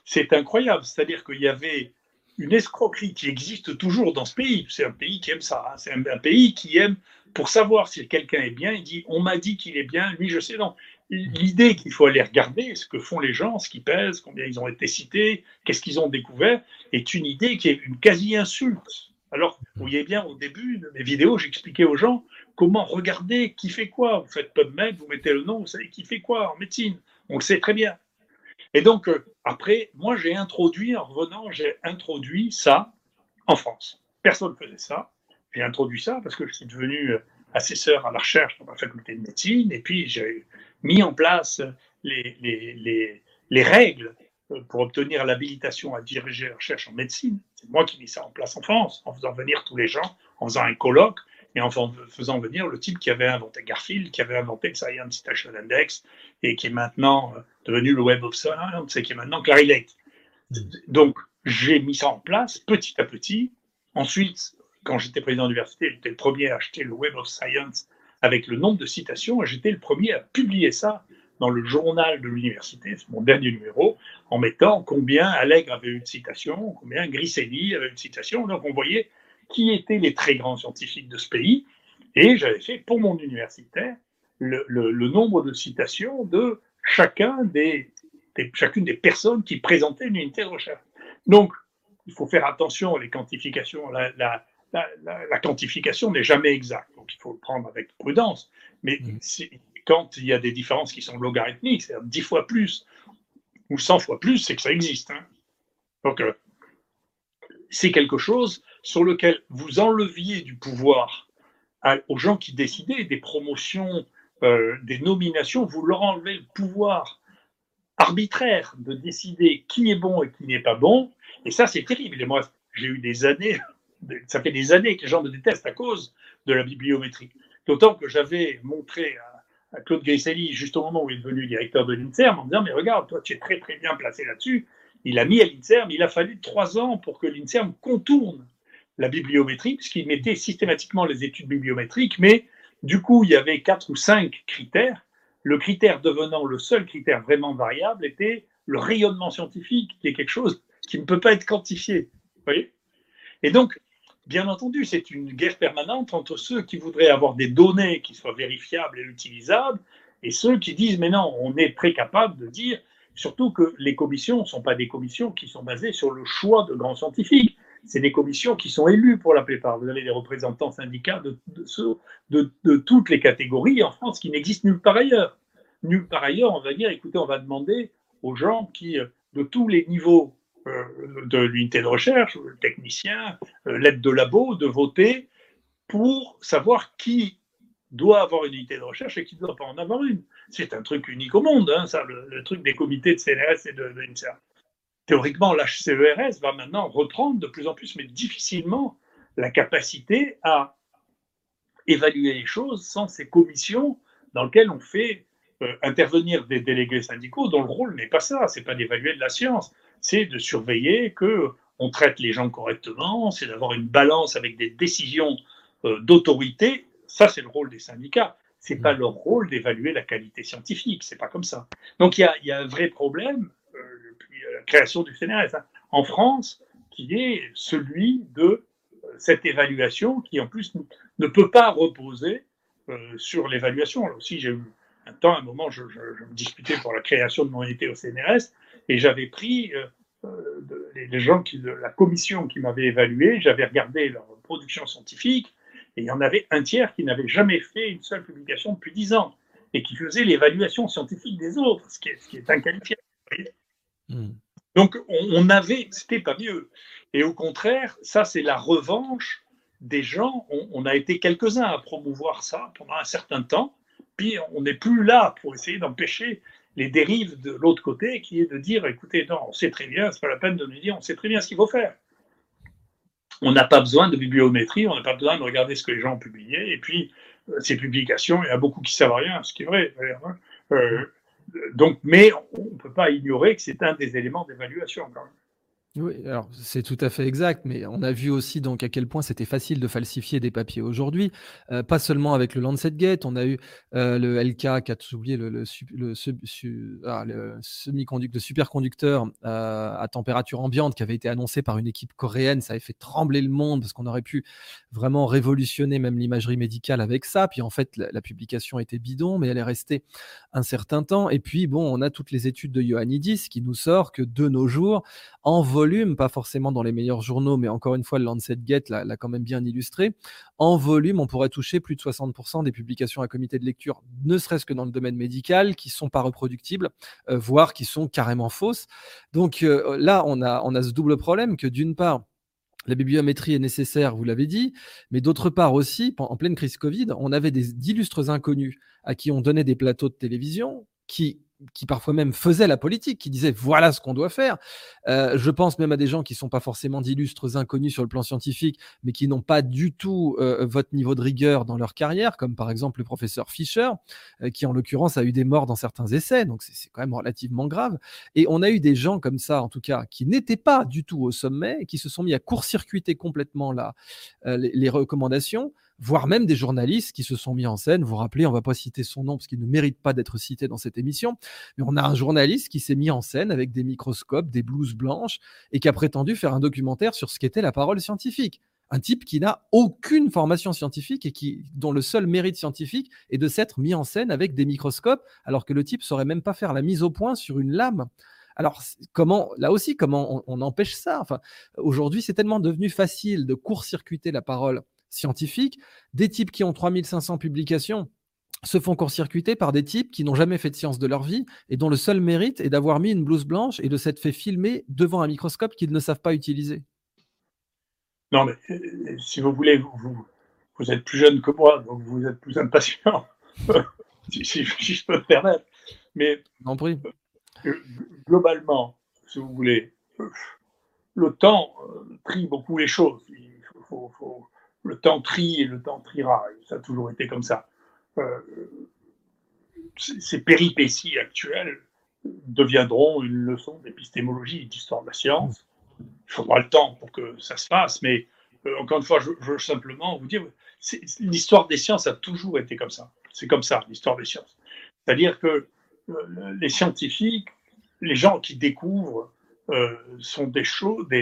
c'est incroyable. C'est-à-dire qu'il y avait une escroquerie qui existe toujours dans ce pays. C'est un pays qui aime ça. Hein. C'est un, un, pays qui aime, pour savoir si quelqu'un est bien, il dit on m'a dit qu'il est bien, lui je sais non l'idée qu'il faut aller regarder ce que font les gens, ce qu'ils pèsent, combien ils ont été cités, qu'est-ce qu'ils ont découvert, est une idée qui est une quasi-insulte. Alors, vous voyez bien, au début de mes vidéos, j'expliquais aux gens comment regarder qui fait quoi? Vous faites PubMed, vous mettez le nom, vous savez qui fait quoi en médecine. On le sait très bien. Et donc, euh, après, moi, j'ai introduit, en revenant, j'ai introduit ça en France. Personne ne faisait ça. J'ai introduit ça parce que je suis devenu euh, assesseur à la recherche dans ma faculté de médecine, et puis j'ai mis en place les, les, les, les règles pour obtenir l'habilitation à diriger la recherche en médecine. C'est moi qui mis ça en place en France, en faisant venir tous les gens, en faisant un colloque et en faisant venir le type qui avait inventé Garfield, qui avait inventé le Science Citation Index et qui est maintenant devenu le Web of Science et qui est maintenant Clary Lake. Donc, j'ai mis ça en place petit à petit. Ensuite, quand j'étais président d'université, j'étais le premier à acheter le Web of Science avec le nombre de citations. J'étais le premier à publier ça dans le journal de l'université, c'est mon dernier numéro, en mettant combien Allègre avait eu de citations, combien Griselli avait eu de citations. Donc on voyait qui étaient les très grands scientifiques de ce pays. Et j'avais fait pour mon universitaire le, le, le, nombre de citations de chacun des, des, chacune des personnes qui présentaient une unité de recherche. Donc, il faut faire attention, les quantifications, la, la, la, la quantification n'est jamais exacte donc il faut le prendre avec prudence. Mais mm. quand il y a des différences qui sont logarithmiques, c'est-à-dire 10 fois plus ou 100 fois plus, c'est que ça existe. Hein. Donc, euh, c'est quelque chose sur lequel vous enleviez du pouvoir aux gens qui décidaient des promotions, euh, des nominations, vous leur enlevez le pouvoir arbitraire de décider qui est bon et qui n'est pas bon. Et ça, c'est terrible. Et moi, j'ai eu des années, ça fait des années que les gens me détestent à cause de la bibliométrie. D'autant que j'avais montré à, Claude Griselli, juste au moment où il est devenu directeur de l'INSERM, en disant Mais regarde, toi, tu es très très bien placé là-dessus. Il a mis à l'INSERM, il a fallu trois ans pour que l'INSERM contourne la bibliométrie, puisqu'il mettait systématiquement les études bibliométriques, mais du coup, il y avait quatre ou cinq critères. Le critère devenant le seul critère vraiment variable était le rayonnement scientifique, qui est quelque chose qui ne peut pas être quantifié. Voyez? Et donc, Bien entendu, c'est une guerre permanente entre ceux qui voudraient avoir des données qui soient vérifiables et utilisables et ceux qui disent mais non, on est très capable de dire, surtout que les commissions ne sont pas des commissions qui sont basées sur le choix de grands scientifiques. C'est des commissions qui sont élues pour la plupart. Vous avez des représentants syndicats de, toutes les catégories en France qui n'existent nulle part ailleurs. Nulle part ailleurs, on va dire, écoutez, on va demander aux gens qui, de tous les niveaux euh, de l'unité de recherche, le technicien, euh, l'aide de labo, de voter pour savoir qui doit avoir une unité de recherche et qui ne doit pas en avoir une. C'est un truc unique au monde, hein, ça, le, truc des comités de CNRS et de, de Théoriquement, l'HCERS va maintenant reprendre de plus en plus, mais difficilement, la capacité à évaluer les choses sans ces commissions dans lesquelles on fait euh, intervenir des délégués syndicaux dont le rôle n'est pas ça, c'est pas d'évaluer de la science, c'est de surveiller que on traite les gens correctement, c'est d'avoir une balance avec des décisions euh, d'autorité. Ça, c'est le rôle des syndicats. C'est pas mmh. leur rôle d'évaluer la qualité scientifique. C'est pas comme ça. Donc il y a, un vrai problème depuis la création du CNRS hein, en France, qui est celui de cette évaluation qui en plus ne peut pas reposer sur l'évaluation. Là aussi, j'ai eu un temps, un moment, je, me disputais pour la création de mon unité au CNRS et j'avais pris euh, euh, les, gens qui, la commission qui m'avait évalué, j'avais regardé leur production scientifique et il y en avait un tiers qui n'avait jamais fait une seule publication depuis dix ans et qui faisait l'évaluation scientifique des autres, ce qui est, ce qui est inqualifiable. Hmm. Donc on, avait, c'était pas mieux. Et au contraire, ça c'est la revanche des gens. on a été quelques-uns à promouvoir ça pendant un certain temps puis on n'est plus là pour essayer d'empêcher les dérives de l'autre côté, qui est de dire, écoutez, non, on sait très bien, c'est pas la peine de nous dire, on sait très bien ce qu'il faut faire. On n'a pas besoin de bibliométrie, on n'a pas besoin de regarder ce que les gens ont publié, et puis euh, ces publications, il y a beaucoup qui ne servent à rien, ce qui est vrai. Donc, mais on ne peut pas ignorer que c'est un des éléments d'évaluation quand. Oui, alors c'est tout à fait exact, mais on a vu aussi donc à quel point c'était facile de falsifier des papiers aujourd'hui. Euh, pas seulement avec le Lancet-Gate, on a eu euh, le LK qui a oublié le, le, ah, semi-conducteur, superconducteur euh, à température ambiante qui avait été annoncé par une équipe coréenne. Ça avait fait trembler le monde parce qu'on aurait pu vraiment révolutionner même l'imagerie médicale avec ça. Puis en fait, la, publication était bidon, mais elle est restée un certain temps. Et puis bon, on a toutes les études de Ioannidis qui nous sort que de nos jours, en pas forcément dans les meilleurs journaux, mais encore une fois, le Lancet Get l'a quand même bien illustré. En volume, on pourrait toucher plus de 60% des publications à comité de lecture, ne serait-ce que dans le domaine médical, qui sont pas reproductibles, euh, voire qui sont carrément fausses. Donc euh, là, on a, on a ce double problème que d'une part, la bibliométrie est nécessaire, vous l'avez dit, mais d'autre part aussi, en pleine crise Covid, on avait d'illustres inconnus à qui on donnait des plateaux de télévision qui qui parfois même faisaient la politique, qui disaient voilà ce qu'on doit faire. Euh, je pense même à des gens qui ne sont pas forcément d'illustres inconnus sur le plan scientifique, mais qui n'ont pas du tout euh, votre niveau de rigueur dans leur carrière, comme par exemple le professeur Fischer, euh, qui en l'occurrence a eu des morts dans certains essais, donc c'est quand même relativement grave. Et on a eu des gens comme ça, en tout cas, qui n'étaient pas du tout au sommet, et qui se sont mis à court-circuiter complètement là, les recommandations voire même des journalistes qui se sont mis en scène. Vous vous rappelez, on va pas citer son nom parce qu'il ne mérite pas d'être cité dans cette émission, mais on a un journaliste qui s'est mis en scène avec des microscopes, des blouses blanches et qui a prétendu faire un documentaire sur ce qu'était la parole scientifique. Un type qui n'a aucune formation scientifique et qui, dont le seul mérite scientifique est de s'être mis en scène avec des microscopes, alors que le type saurait même pas faire la mise au point sur une lame. Alors, comment, là aussi, comment on, on empêche ça? Enfin, Aujourd'hui, c'est tellement devenu facile de court-circuiter la parole scientifiques, des types qui ont 3500 publications se font court-circuiter par des types qui n'ont jamais fait de science de leur vie et dont le seul mérite est d'avoir mis une blouse blanche et de s'être fait filmer devant un microscope qu'ils ne savent pas utiliser. Non, mais euh, si vous voulez, vous, vous, êtes plus jeune que moi, donc vous êtes plus impatient, si, je peux me permettre. Mais en prie. Euh, globalement, si vous voulez, le temps trie beaucoup les choses. Il faut le temps trie et le temps triera. Ça a toujours été comme ça. Euh, ces péripéties actuelles deviendront une leçon d'épistémologie et d'histoire de la science. Il faudra le temps pour que ça se fasse, mais euh, encore une fois, je, veux simplement vous dire, l'histoire des sciences a toujours été comme ça. C'est comme ça, l'histoire des sciences. C'est-à-dire que euh, les scientifiques, les gens qui découvrent, sont des,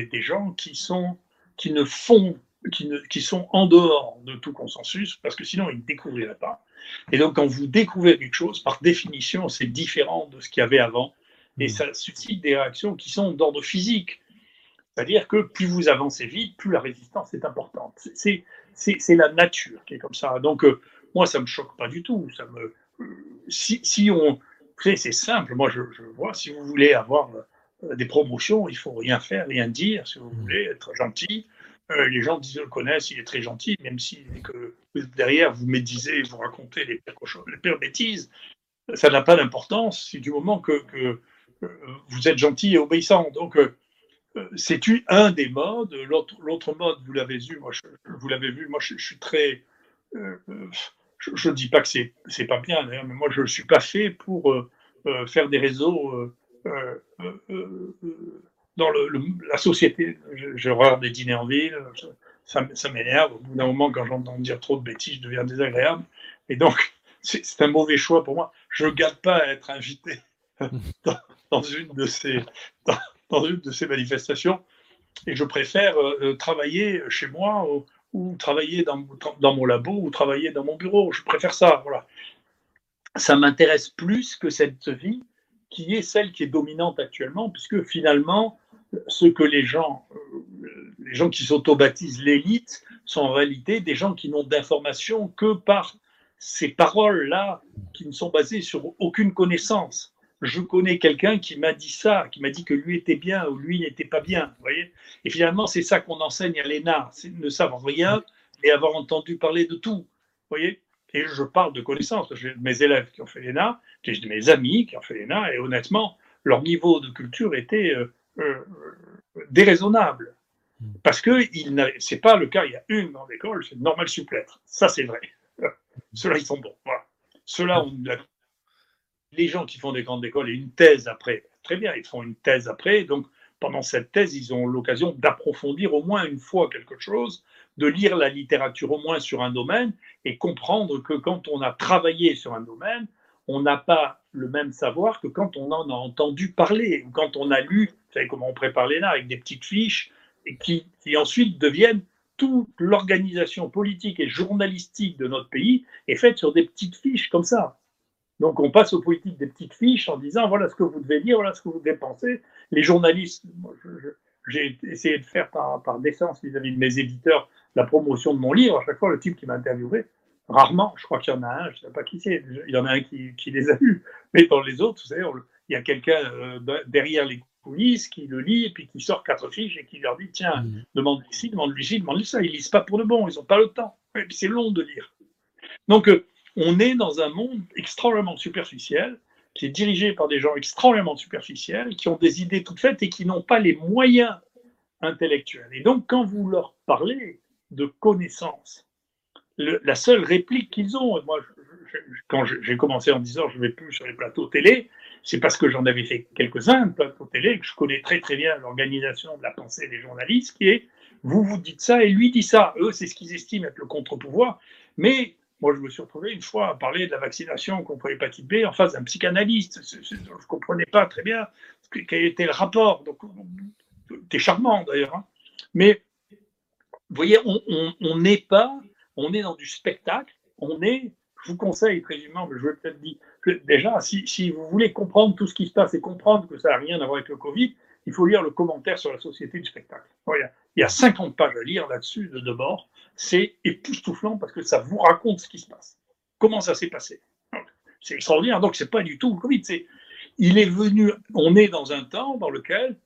des gens qui, sont, qui ne font qui, sont en dehors de tout consensus, parce que sinon ils ne découvriraient pas. Et donc quand vous découvrez quelque chose, par définition, c'est différent de ce qu'il y avait avant, et hmm. ça suscite des réactions qui sont d'ordre physique. C'est-à-dire que plus vous avancez vite, plus la résistance est importante. C'est la nature qui est comme ça. Donc euh, moi, ça ne me choque pas du tout. Ça me, si, si on... C'est simple, moi je, je, vois, si vous voulez avoir euh, des promotions, il faut rien faire, rien dire, si vous hmm. voulez être gentil, euh, les gens disent, le connaissent, il est très gentil, même si derrière vous médisez, vous racontez les pires, bêtises, ça n'a pas d'importance si du moment que, euh, vous êtes gentil et obéissant. Donc, euh, c'est un des modes. L'autre mode, vous l'avez vu, moi, je, vous l'avez vu, moi, je, suis très je ne dis pas que c'est pas bien, mais moi je ne suis pas fait pour faire des réseaux dans la société. Je, regarde des dîners en ville, ça, m'énerve. Au bout d'un moment, quand j'entends dire trop de bêtises, je deviens désagréable. Et donc, c'est un mauvais choix pour moi. Je ne garde pas à être invité dans, une de ces, dans, une de ces manifestations. Et je préfère euh, euh, travailler chez moi ou, travailler dans, dans, mon labo ou travailler dans mon bureau. Je préfère ça. Voilà. Ça m'intéresse plus que cette vie qui est celle qui est dominante actuellement, puisque finalement, ce que les gens, euh, les gens qui s'auto-baptisent l'élite, sont en réalité des gens qui n'ont d'informations que par ces paroles-là, qui ne sont basées sur aucune connaissance. Je connais quelqu'un qui m'a dit ça, qui m'a dit que lui était bien ou lui n'était pas bien. Voyez Et finalement, c'est ça qu'on enseigne à l'ENA, ne savoir rien et avoir entendu parler de tout. Vous voyez Et je parle de connaissances. J'ai mes élèves qui ont fait l'ENA, j'ai mes amis qui ont fait l'ENA, et honnêtement, leur niveau de culture était euh, euh, déraisonnable. Parce que ce n'est pas le cas. Il y a une grande école, c'est normal supplètre. Ça, c'est vrai. Ceux-là, ils sont bons. Voilà. Ceux-là, les gens qui font des grandes écoles et une thèse après, très bien, ils font une thèse après. Donc, pendant cette thèse, ils ont l'occasion d'approfondir au moins une fois quelque chose, de lire la littérature au moins sur un domaine et comprendre que quand on a travaillé sur un domaine, on n'a pas le même savoir que quand on en a entendu parler ou quand on a lu, vous savez comment on prépare les avec des petites fiches et qui, qui ensuite deviennent toute l'organisation politique et journalistique de notre pays est faite sur des petites fiches comme ça. Donc on passe aux politiques des petites fiches en disant voilà ce que vous devez dire, voilà ce que vous devez penser. Les journalistes, j'ai essayé de faire par, par décence vis-à-vis de mes éditeurs la promotion de mon livre. À chaque fois, le type qui m'a interviewé, rarement, je crois qu'il y en a un, je ne sais pas qui c'est, il y en a un qui, qui, les a lus, mais dans les autres, vous savez, il y a quelqu'un euh, derrière les coulisses qui le lit et puis qui sort quatre fiches et qui leur dit tiens, mmh. demande-lui ici, demande-lui ici, demande-lui ça. Ils lisent pas pour le bon, ils n'ont pas le temps. Et puis c'est long de lire. Donc euh, on est dans un monde extrêmement superficiel qui est dirigé par des gens extrêmement superficiels, qui ont des idées toutes faites et qui n'ont pas les moyens intellectuels. Et donc quand vous leur parlez de connaissances, la seule réplique qu'ils ont, moi, quand j'ai commencé en disant je ne vais plus sur les plateaux télé, c'est parce que j'en avais fait quelques-uns de plateaux télé, que je connais très très bien l'organisation de la pensée des journalistes, qui est vous vous dites ça et lui dit ça. Eux, c'est ce qu'ils estiment être le contre-pouvoir. Mais moi, je me suis retrouvé une fois à parler de la vaccination contre l'hépatite B en face d'un psychanalyste. Je ne comprenais pas très bien quel était le rapport. Donc, c'était charmant d'ailleurs. Hein. Mais vous voyez, on n'est pas, on est dans du spectacle, on est je vous conseille très vivement, je vais peut-être dire déjà, si, vous voulez comprendre tout ce qui se passe et comprendre que ça n'a rien à voir avec le Covid, il faut lire le commentaire sur la société du spectacle. il y a 50 pages à lire là-dessus de debord. C'est époustouflant parce que ça vous raconte ce qui se passe. Comment ça s'est passé. C'est extraordinaire. Donc, c'est pas du tout le Covid. C'est, il est venu, on est dans un temps dans lequel,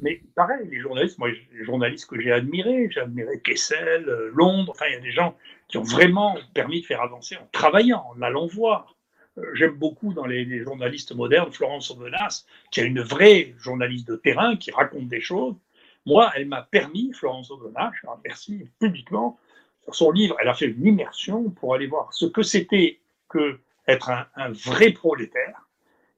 mais pareil, les journalistes, moi, les journalistes que j'ai admirés, j'ai admiré Kessel, euh, Londres, enfin, il y a des gens qui ont vraiment permis de faire avancer en travaillant, en allant voir. Euh, j'aime beaucoup dans les, journalistes modernes Florence Aubenas, qui est une vraie journaliste de terrain, qui raconte des choses. Moi, elle m'a permis, Florence Aubenas, je la remercie publiquement, sur son livre, elle a fait une immersion pour aller voir ce que c'était que être un, un vrai prolétaire.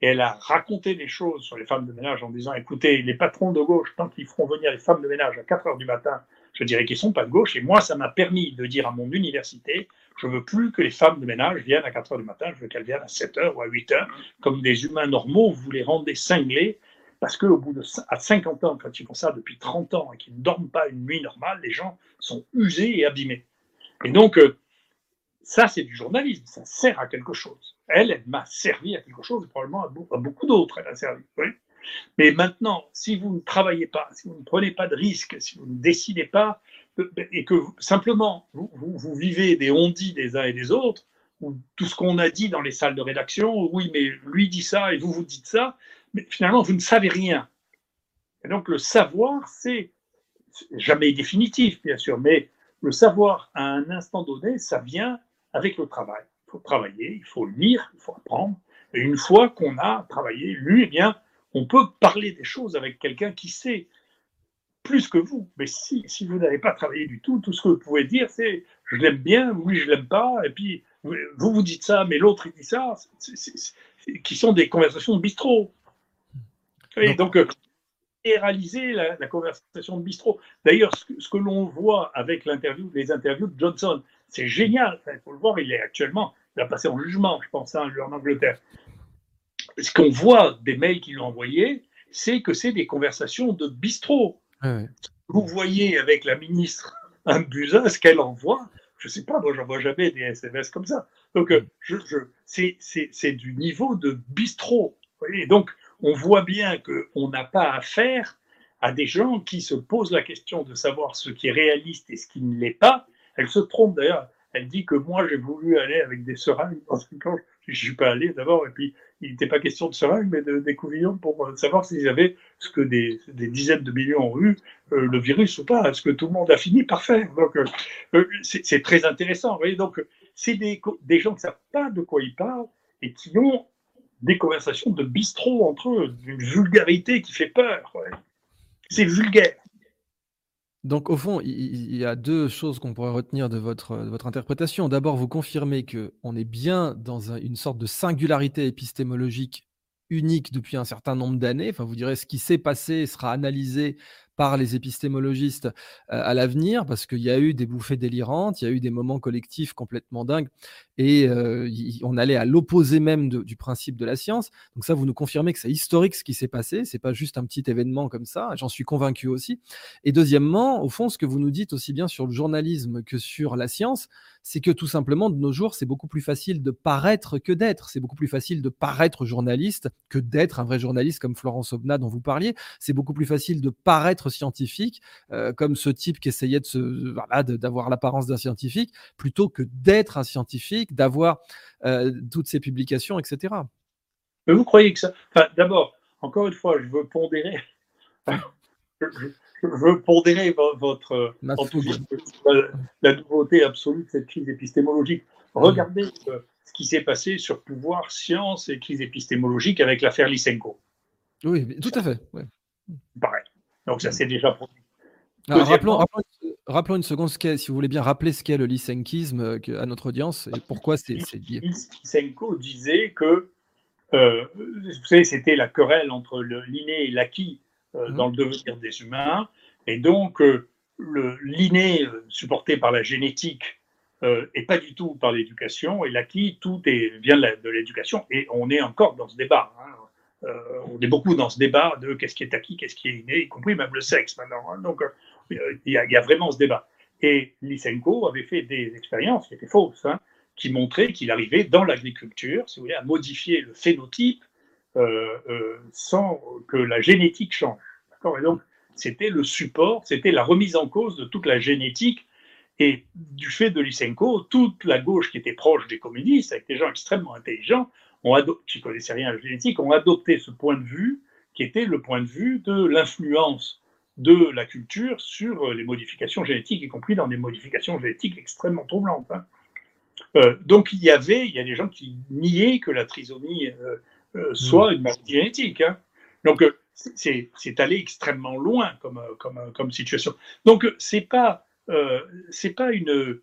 Et elle a raconté des choses sur les femmes de ménage en disant, écoutez, les patrons de gauche, tant qu'ils feront venir les femmes de ménage à 4 heures du matin je dirais qu'ils sont pas de gauche. Et moi, ça m'a permis de dire à mon université, je veux plus que les femmes de ménage viennent à 4 heures du matin, je veux qu'elles viennent à 7 heures ou à 8 heures, comme des humains normaux, vous les rendez cinglés, parce qu'au bout de à 50 ans, quand ils font ça depuis 30 ans et qu'ils ne dorment pas une nuit normale, les gens sont usés et abîmés. Et donc, euh, ça, c'est du journalisme, ça sert à quelque chose. Elle, elle m'a servi à quelque chose, probablement à beaucoup d'autres, elle a servi. Mais maintenant, si vous ne travaillez pas, si vous ne prenez pas de risques, si vous ne décidez pas, et que simplement vous, vous, vivez des on-dit des uns et des autres, ou tout ce qu'on a dit dans les salles de rédaction, oui, mais lui dit ça et vous vous dites ça, mais finalement, vous ne savez rien. Et donc, le savoir, c'est jamais définitif, bien sûr, mais le savoir à un instant donné, ça vient avec le travail. Il faut travailler, il faut lire, il faut apprendre. Et une fois qu'on a travaillé, lu, eh bien, on peut parler des choses avec quelqu'un qui sait plus que vous. Mais si, si vous n'avez pas travaillé du tout, tout ce que vous pouvez dire, c'est je l'aime bien, oui, je l'aime pas, et puis vous vous dites ça, mais l'autre il dit ça, qui sont des conversations de bistrot. Et donc, euh, réaliser la, la, conversation de bistrot. D'ailleurs, ce que, l'on voit avec l'interview, les interviews de Johnson, c'est génial. Il faut le voir, il est actuellement, il a passé en jugement, je pense, hein, en Angleterre. Ce qu'on voit des mails qu'il a envoyés, c'est que c'est des conversations de bistrot. Vous voyez avec la ministre un buzin, ce qu'elle envoie, je ne sais pas, moi, j'envoie jamais des SMS comme ça. Donc, euh, je, c'est du niveau de bistrot. Et donc, on voit bien qu'on n'a pas affaire à des gens qui se posent la question de savoir ce qui est réaliste et ce qui ne l'est pas. Elle se trompe d'ailleurs. Elle dit que moi, j'ai voulu aller avec des seringues parce que quand je ne suis pas allé d'abord, et puis il n'était pas question de seringues, mais de, des couvillons pour savoir s'ils avaient ce que des, dizaines de millions ont eu, euh, le virus ou pas, ce que tout le monde a fini par faire? Donc, euh, euh, c'est très intéressant. Donc, c'est des, des gens qui ne savent pas de quoi ils parlent et qui ont des conversations de bistrot entre eux, d'une vulgarité qui fait peur. C'est vulgaire. Donc, au fond, il y a deux choses qu'on pourrait retenir de votre, votre interprétation. D'abord, vous confirmez qu'on est bien dans une sorte de singularité épistémologique unique depuis un certain nombre d'années. Enfin, vous direz ce qui s'est passé sera analysé par les épistémologistes à l'avenir, parce qu'il y a eu des bouffées délirantes, il y a eu des moments collectifs complètement dingues, et on allait à l'opposé même du principe de la science. Donc ça, vous nous confirmez que c'est historique ce qui s'est passé, c'est pas juste un petit événement comme ça, j'en suis convaincu aussi. Et deuxièmement, au fond, ce que vous nous dites aussi bien sur le journalisme que sur la science, c'est que tout simplement, de nos jours, c'est beaucoup plus facile de paraître que d'être. C'est beaucoup plus facile de paraître journaliste que d'être un vrai journaliste comme Florence Obna dont vous parliez. C'est beaucoup plus facile de paraître scientifique, euh, comme ce type qui essayait de se, voilà, d'avoir l'apparence d'un scientifique, plutôt que d'être un scientifique, d'avoir euh, toutes ces publications, etc. Mais vous croyez que ça. Enfin, d'abord, encore une fois, je veux pondérer. je veux pondérer votre, la, nouveauté absolue de cette crise épistémologique. Regardez euh, ce qui s'est passé sur pouvoir, science et crise épistémologique avec l'affaire Lysenko. Oui, tout à fait. Pareil. Donc ça s'est déjà produit. rappelons, rappelons, une seconde, ce si vous voulez bien rappeler ce qu'est le lysenkisme euh, à notre audience et pourquoi c'est lié. Lysenko disait que, euh, vous savez, c'était la querelle entre l'inné et l'acquis euh, dans le devenir des humains. Et donc, euh, l'inné supporté par la génétique et pas du tout par l'éducation, et l'acquis, tout est, vient de l'éducation, et on est encore dans ce débat. Hein. On est beaucoup dans ce débat de qu'est-ce qui est acquis, qu'est-ce qui est inné, y compris même le sexe maintenant. Hein. Donc, il y, a vraiment ce débat. Et Lysenko avait fait des expériences qui étaient fausses, hein, qui montraient qu'il arrivait dans l'agriculture, si vous voulez, à modifier le phénotype euh, euh, sans que la génétique change. Et donc, c'était le support, c'était la remise en cause de toute la génétique. Et du fait de Lysenko, toute la gauche qui était proche des communistes, avec des gens extrêmement intelligents, ont qui ne connaissaient rien à la génétique, ont adopté ce point de vue qui était le point de vue de l'influence de la culture sur les modifications génétiques, y compris dans des modifications génétiques extrêmement troublantes. Hein. Euh, donc il y avait, il y a des gens qui niaient que la trisomie euh, soit une maladie génétique. Hein. Donc, euh, c'est allé extrêmement loin comme, euh, comme, comme situation. Donc, c'est pas, c'est pas une,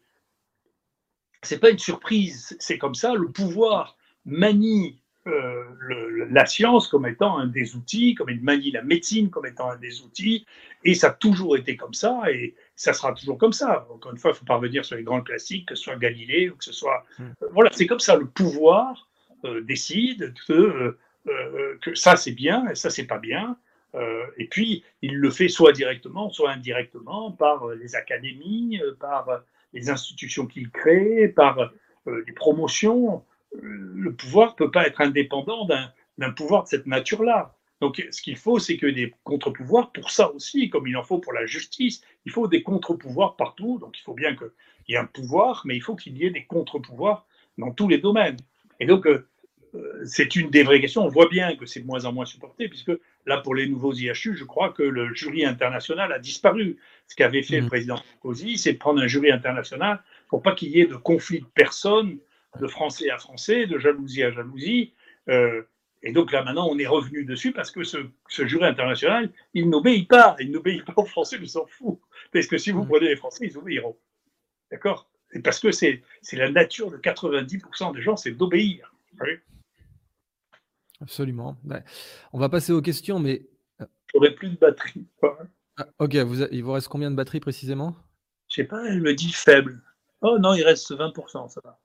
c'est pas une surprise. C'est comme ça. Le pouvoir manie la science comme étant un des outils, comme il manie la médecine comme étant un des outils, et ça a toujours été comme ça, et ça sera toujours comme ça. Encore une fois, il faut pas revenir sur les grands classiques, que ce soit Galilée ou que ce soit, hmm. voilà, c'est comme ça. Le pouvoir euh, décide que, euh, euh, que ça c'est bien et ça c'est pas bien. et puis il le fait soit directement, soit indirectement par les académies, par les institutions qu'il crée, par les promotions. Le pouvoir ne peut pas être indépendant d'un pouvoir de cette nature-là. Donc, ce qu'il faut, c'est que des contre-pouvoirs, pour ça aussi, comme il en faut pour la justice, il faut des contre-pouvoirs partout. Donc, il faut bien qu'il y ait un pouvoir, mais il faut qu'il y ait des contre-pouvoirs dans tous les domaines. Et donc, euh, c'est une des vraies questions. On voit bien que c'est de moins en moins supporté, puisque là, pour les nouveaux IHU, je crois que le jury international a disparu. Ce qu'avait fait le mmh. président Sarkozy, c'est de prendre un jury international pour pas qu'il y ait de conflit de personnes, de français à français, de jalousie à jalousie. Euh, et donc là, maintenant, on est revenu dessus parce que ce, jury international, il n'obéit pas. Il n'obéit pas aux Français, il s'en fout. Parce que si vous mmh. prenez les Français, ils obéiront. D'accord? Et parce que c'est la nature de 90% des gens, c'est d'obéir. Absolument. On va passer aux questions, mais. Euh, J'aurais plus de batterie. Ah, ok, vous il vous reste combien de batterie précisément? Je sais pas, elle me dit faible. Oh non, il reste 20%, ça va.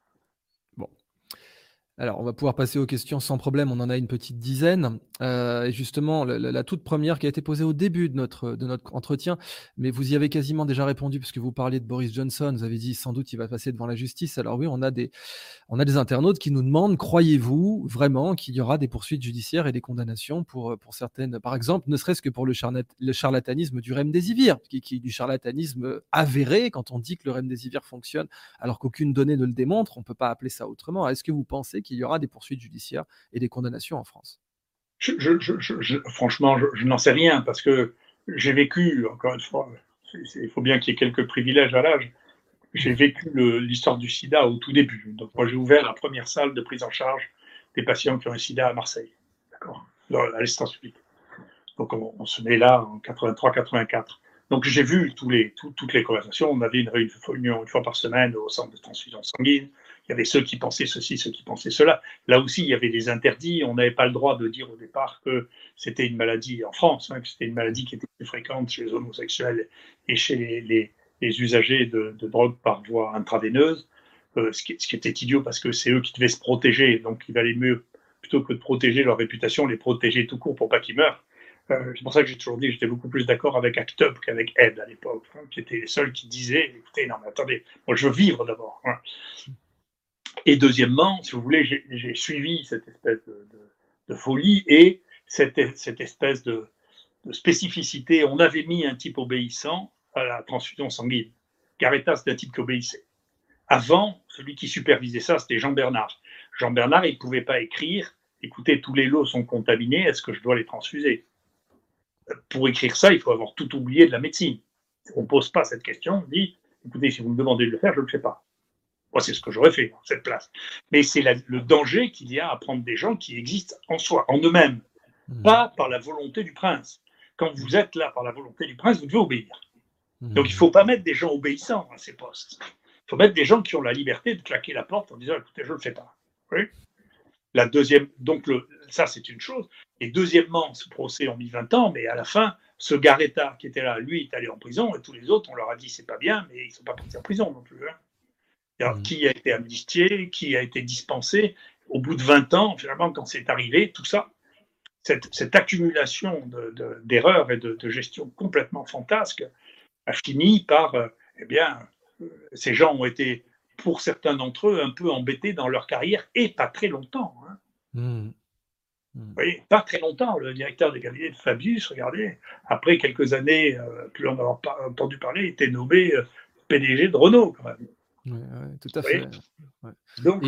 Alors, on va pouvoir passer aux questions sans problème. On en a une petite dizaine. Euh, et justement, la, toute première qui a été posée au début de notre, de notre entretien, mais vous y avez quasiment déjà répondu puisque vous parliez de Boris Johnson. Vous avez dit sans doute il va passer devant la justice. Alors oui, on a des, on a des internautes qui nous demandent croyez-vous vraiment qu'il y aura des poursuites judiciaires et des condamnations pour, pour certaines, par exemple, ne serait-ce que pour le, charlatanisme du remdesivir, qui, qui du charlatanisme avéré quand on dit que le remdesivir fonctionne alors qu'aucune donnée ne le démontre. On ne peut pas appeler ça autrement. Est-ce que vous pensez qu'il y aura des poursuites judiciaires et des condamnations en France Franchement, je, n'en sais rien parce que j'ai vécu, encore une fois, il faut bien qu'il y ait quelques privilèges à l'âge. J'ai vécu l'histoire du sida au tout début. Donc, moi, j'ai ouvert la première salle de prise en charge des patients qui ont un sida à Marseille, d'accord, à l'espace public. Donc, on, se met là en 83-84. Donc, j'ai vu tous les, toutes les conversations. On avait une réunion une fois par semaine au centre de transfusion sanguine il y avait ceux qui pensaient ceci, ceux qui pensaient cela. Là aussi, il y avait des interdits. On n'avait pas le droit de dire au départ que c'était une maladie en France, hein, que c'était une maladie qui était plus fréquente chez les homosexuels et chez les, usagers de, drogue par voie intraveineuse, euh, ce, qui, était idiot parce que c'est eux qui devaient se protéger. Donc, il valait mieux, plutôt que de protéger leur réputation, les protéger tout court pour pas qu'ils meurent. Euh, c'est pour ça que j'ai toujours dit que j'étais beaucoup plus d'accord avec ACT UP qu'avec Ed à l'époque, hein, qui étaient les seuls qui disaient écoutez, non, mais attendez, moi je veux vivre d'abord. Hein. Et deuxièmement, si vous voulez, j'ai suivi cette espèce de, folie et cette, espèce de, spécificité. On avait mis un type obéissant à la transfusion sanguine. Garetta, c'était un type qui obéissait. Avant, celui qui supervisait ça, c'était Jean Bernard. Jean Bernard, il ne pouvait pas écrire écoutez, tous les lots sont contaminés, est-ce que je dois les transfuser? Pour écrire ça, il faut avoir tout oublié de la médecine. On ne pose pas cette question, on dit écoutez, si vous me demandez de le faire, je ne le fais pas. Moi, c'est ce que j'aurais fait, cette place. Mais c'est le danger qu'il y a à prendre des gens qui existent en soi, en eux-mêmes, hmm. pas par la volonté du prince. Quand vous êtes là par la volonté du prince, vous devez obéir. Hmm. Donc, il ne faut pas mettre des gens obéissants à ces postes. Il faut mettre des gens qui ont la liberté de claquer la porte en disant écoutez, je ne le fais pas. la deuxième, donc le, ça, c'est une chose. Et deuxièmement, ce procès a mis 20 ans, mais à la fin, ce Garetta qui était là, lui, est allé en prison, et tous les autres, on leur a dit c'est pas bien, mais ils ne sont pas partis en prison non plus. Hein. Mm. Qui a été amnistié, qui a été dispensé. Au bout de 20 ans, finalement, quand c'est arrivé, tout ça, cette, accumulation d'erreurs et de, gestion complètement fantasque a fini par, euh, eh bien, euh, ces gens ont été, pour certains d'entre eux, un peu embêtés dans leur carrière et pas très longtemps. Hein. Mm. Mm. Vous voyez, pas très longtemps. Le directeur des cabinets de Fabius, regardez, après quelques années, euh, plus on en a entendu parler, était nommé PDG de Renault, quand même tout à fait. Donc,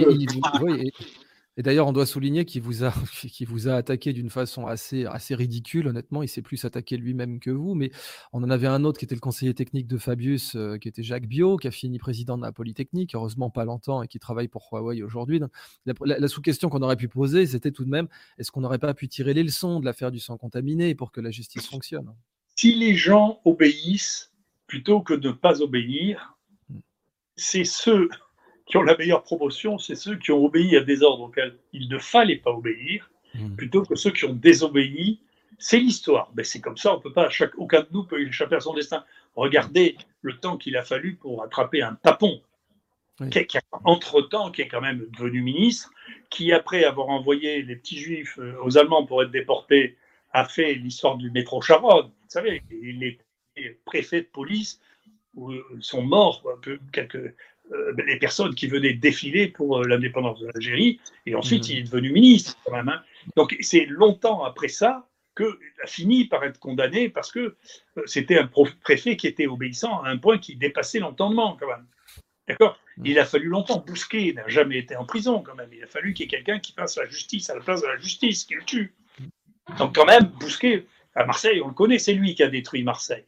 et, d'ailleurs, on doit souligner qu'il vous a, vous a attaqué d'une façon assez, assez ridicule. Honnêtement, il s'est plus attaqué lui-même que vous. Mais on en avait un autre qui était le conseiller technique de Fabius, euh, qui était Jacques Bio, qui a fini président de la Polytechnique, heureusement pas longtemps, et qui travaille pour Huawei aujourd'hui. La, sous-question qu'on aurait pu poser, c'était tout de même est-ce qu'on n'aurait pas pu tirer les leçons de l'affaire du sang contaminé pour que la justice fonctionne? Si les gens obéissent plutôt que de ne pas obéir, c'est ceux qui ont la meilleure promotion, c'est ceux qui ont obéi à des ordres auxquels il ne fallait pas obéir, hmm. plutôt que ceux qui ont désobéi. C'est l'histoire. Mais c'est comme ça, on peut pas, chaque, aucun de nous peut échapper à son destin. Regardez le temps qu'il a fallu pour attraper un tapon, qui, entre-temps, qui est quand même devenu ministre, qui, après avoir envoyé les petits juifs euh, aux Allemands pour être déportés, a fait l'histoire du métro Charonne. Vous savez, il est préfet de police où euh, sont morts quelques, euh, les personnes qui venaient défiler pour euh, l'indépendance de l'Algérie, et ensuite mmh. il est devenu ministre quand même. Hein. Donc c'est longtemps après ça qu'il a fini par être condamné parce que c'était un préfet qui était obéissant à un point qui dépassait l'entendement quand même. D'accord? Mmh. Il a fallu longtemps. Bousquet n'a jamais été en prison quand même. Il a fallu qu'il y ait quelqu'un qui fasse la justice à la place de la justice, qui le tue. Donc quand même, Bousquet, à Marseille, on le connaît, c'est lui qui a détruit Marseille.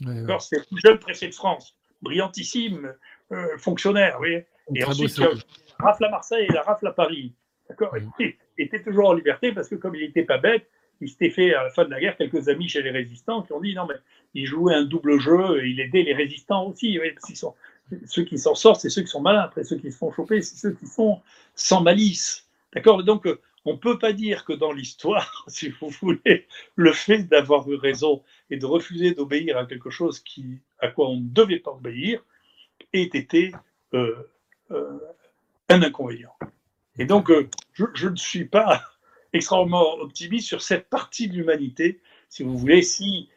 C'est le plus jeune préfet de France, brillantissime euh, fonctionnaire, oui. Et ensuite, a rafle à Marseille et la rafle à Paris. D'accord Il était toujours en liberté parce que comme il n'était pas bête, il s'était fait à la fin de la guerre quelques amis chez les résistants qui ont dit non mais il jouait un double jeu et il aidait les résistants aussi, oui, parce sont ceux qui s'en sortent, c'est ceux qui sont malins. Après, ceux qui se font choper, c'est ceux qui font sans malice. D'accord Donc, on ne peut pas dire que dans l'histoire, si vous voulez, le fait d'avoir eu raison et de refuser d'obéir à quelque chose qui, à quoi on ne devait pas obéir ait été euh, euh, un inconvénient. Et donc, euh, je, ne suis pas extrêmement optimiste sur cette partie de l'humanité. Si vous voulez, si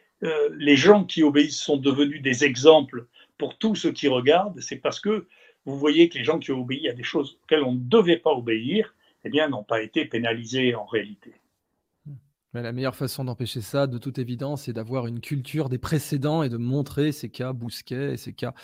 les gens qui obéissent sont devenus des exemples pour tous ceux qui regardent, c'est parce que vous voyez que les gens qui ont obéi à des choses auxquelles on ne devait pas obéir, eh bien, n'ont pas été pénalisés en réalité. Mais la meilleure façon d'empêcher ça, de toute évidence, c'est d'avoir une culture des précédents et de montrer ces cas Bousquet et ces cas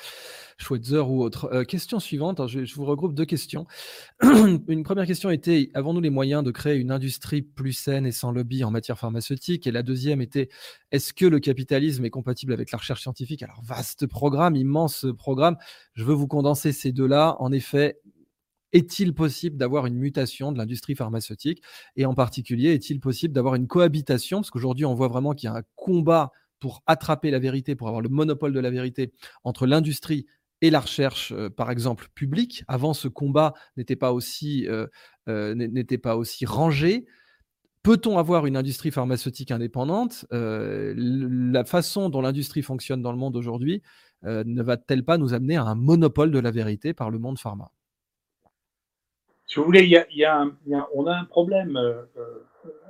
Schweitzer ou autres. Euh, question suivante, je, je, vous regroupe deux questions. une première question était, avons-nous les moyens de créer une industrie plus saine et sans lobby en matière pharmaceutique? Et la deuxième était, est-ce que le capitalisme est compatible avec la recherche scientifique? Alors, vaste programme, immense programme. Je veux vous condenser ces deux-là. En effet, est-il possible d'avoir une mutation de l'industrie pharmaceutique? Et en particulier, est-il possible d'avoir une cohabitation? Parce qu'aujourd'hui, on voit vraiment qu'il y a un combat pour attraper la vérité, pour avoir le monopole de la vérité entre l'industrie et la recherche, euh, par exemple, publique. Avant, ce combat n'était pas euh, euh, n'était pas aussi rangé. Peut-on avoir une industrie pharmaceutique indépendante? La façon dont l'industrie fonctionne dans le monde aujourd'hui ne va-t-elle pas nous amener à un monopole de la vérité par le monde pharma? Si vous voulez, il y a, on a un problème euh, euh,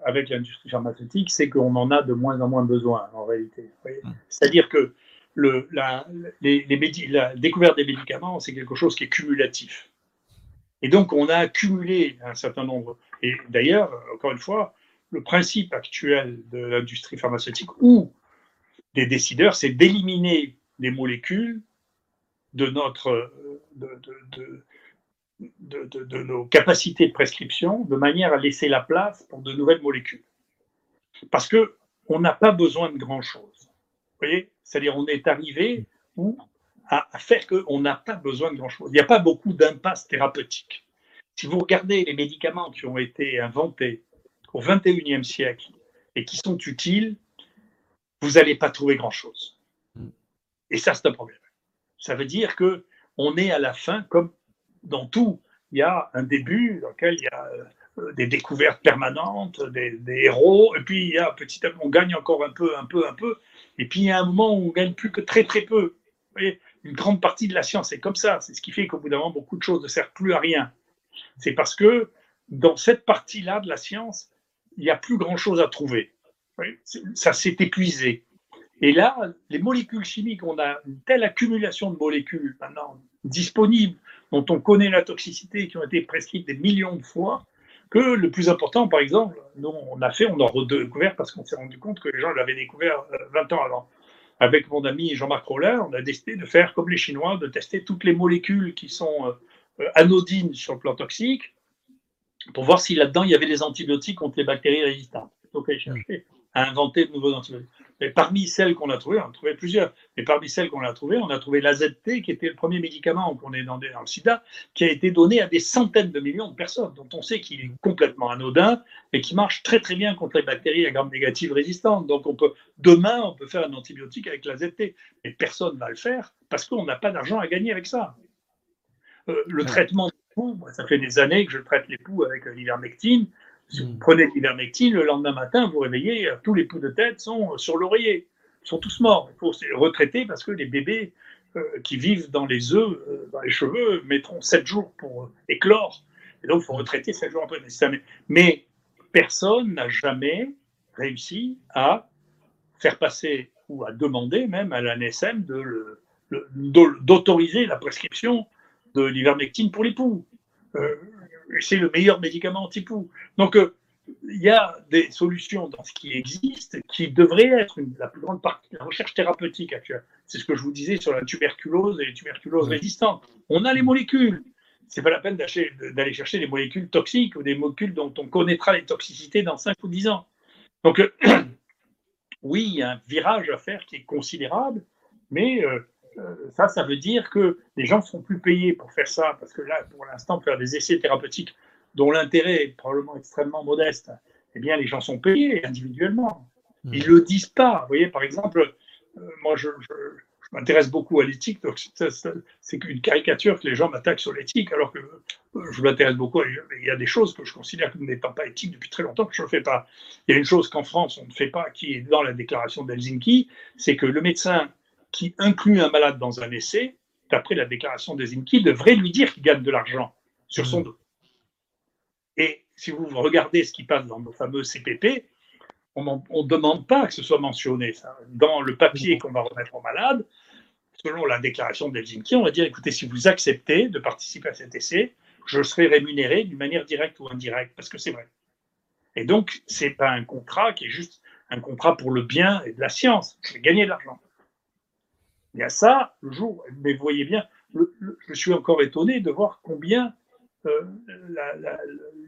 avec l'industrie pharmaceutique, c'est qu'on en a de moins en moins besoin en réalité. Hum. C'est-à-dire que le, la, les, la découverte des médicaments, c'est quelque chose qui est cumulatif. Et donc, on a accumulé un certain nombre. Et d'ailleurs, encore une fois, le principe actuel de l'industrie pharmaceutique ou des décideurs, c'est d'éliminer les molécules de notre, de, de, de, nos capacités de prescription de manière à laisser la place pour de nouvelles molécules. Parce que on n'a pas besoin de grand-chose. Vous voyez C'est-à-dire on est arrivé où, à, faire qu'on n'a pas besoin de grand-chose. Il n'y a pas beaucoup d'impasses thérapeutiques. Si vous regardez les médicaments qui ont été inventés au XXIe siècle et qui sont utiles, vous n'allez pas trouver grand-chose. Et ça, c'est un problème. Ça veut dire que on est à la fin, comme dans tout, il y a un début dans lequel il y a euh, des découvertes permanentes, des, héros, et puis il y a petit à petit, on gagne encore un peu, un peu, un peu, et puis il y a un moment où on gagne plus que très très peu. Vous voyez, une grande partie de la science est comme ça. C'est ce qui fait qu'au bout d'un moment, beaucoup de choses ne servent plus à rien. C'est parce que dans cette partie-là de la science, il n'y a plus grand-chose à trouver. Ça s'est épuisé. Et là, les molécules chimiques, on a une telle accumulation de molécules maintenant disponibles dont on connaît la toxicité, qui ont été prescrites des millions de fois, que le plus important, par exemple, nous, on a fait, on a redécouvert parce qu'on s'est rendu compte que les gens l'avaient découvert 20 euh, ans avant. Avec mon ami Jean-Marc Roller, on a décidé de faire comme les Chinois, de tester toutes les molécules qui sont euh, euh, anodines sur le plan toxique, pour voir si là-dedans il y avait des antibiotiques contre les bactéries résistantes. Donc, on a cherché à inventer de nouveaux antibiotiques. Mais parmi celles qu'on a trouvées, on a trouvé plusieurs, mais parmi celles qu'on a trouvées, on a trouvé l'AZT, qui était le premier médicament qu'on est dans, dans, le sida, qui a été donné à des centaines de millions de personnes, dont on sait qu'il est complètement anodin et qui marche très très bien contre les bactéries à gramme négative résistantes. Donc on peut, demain, on peut faire un antibiotique avec l'AZT, mais personne ne va le faire parce qu'on n'a pas d'argent à gagner avec ça. Euh, le traitement des poux, ça fait des années que je traite les poux avec l'ivermectine. Si vous prenez l'ivermectine, le lendemain matin, vous réveillez, euh, tous les poux de tête sont euh, sur l'oreiller. Sont tous morts. Il faut retraiter parce que les bébés euh, qui vivent dans les œufs, dans les cheveux, mettront 7 jours pour éclore. Et donc, il faut retraiter 7 jours après. Mais personne n'a jamais réussi à faire passer ou à demander même à l'ANSM d'autoriser la prescription de l'ivermectine pour les poux c'est le meilleur médicament anti-poux. Donc, euh, il y a des solutions dans ce qui existe qui devraient être la plus grande partie de la recherche thérapeutique actuelle. C'est ce que je vous disais sur la tuberculose et les tuberculoses résistantes. On a les molécules. C'est pas la peine d'aller chercher des molécules toxiques ou des molécules dont on connaîtra les toxicités dans 5 ou 10 ans. Donc, euh, oui, il y a un virage à faire qui est considérable, mais euh, euh, ça, ça veut dire que les gens ne seront plus payés pour faire ça, parce que là, pour l'instant, faire des essais thérapeutiques dont l'intérêt est probablement extrêmement modeste, eh bien, les gens sont payés individuellement. Mmh. Ils ne le disent pas. Vous voyez, par exemple, euh, moi, je, m'intéresse beaucoup à l'éthique, donc c'est qu'une caricature que les gens m'attaquent sur l'éthique, alors que euh, je m'intéresse beaucoup. il y a des choses que je considère comme n'étant pas éthiques depuis très longtemps que je ne fais pas. Il y a une chose qu'en France on ne fait pas, qui est dans la déclaration d'Helsinki, c'est que le médecin qui inclut un malade dans un essai, d'après la déclaration d'Helsinki, devrait lui dire qu'il gagne de l'argent sur son mmh. dos. Et si vous regardez ce qui passe dans nos fameux CPP, on ne demande pas que ce soit mentionné. Ça. Dans le papier qu'on va remettre au malade, selon la déclaration d'Helsinki, on va dire écoutez, si vous acceptez de participer à cet essai, je serai rémunéré d'une manière directe ou indirecte, parce que c'est vrai. Et donc, ce n'est pas un contrat qui est juste un contrat pour le bien et de la science. Je vais gagner de l'argent. Il y a ça, le jour, mais vous voyez bien, je suis encore étonné de voir combien euh,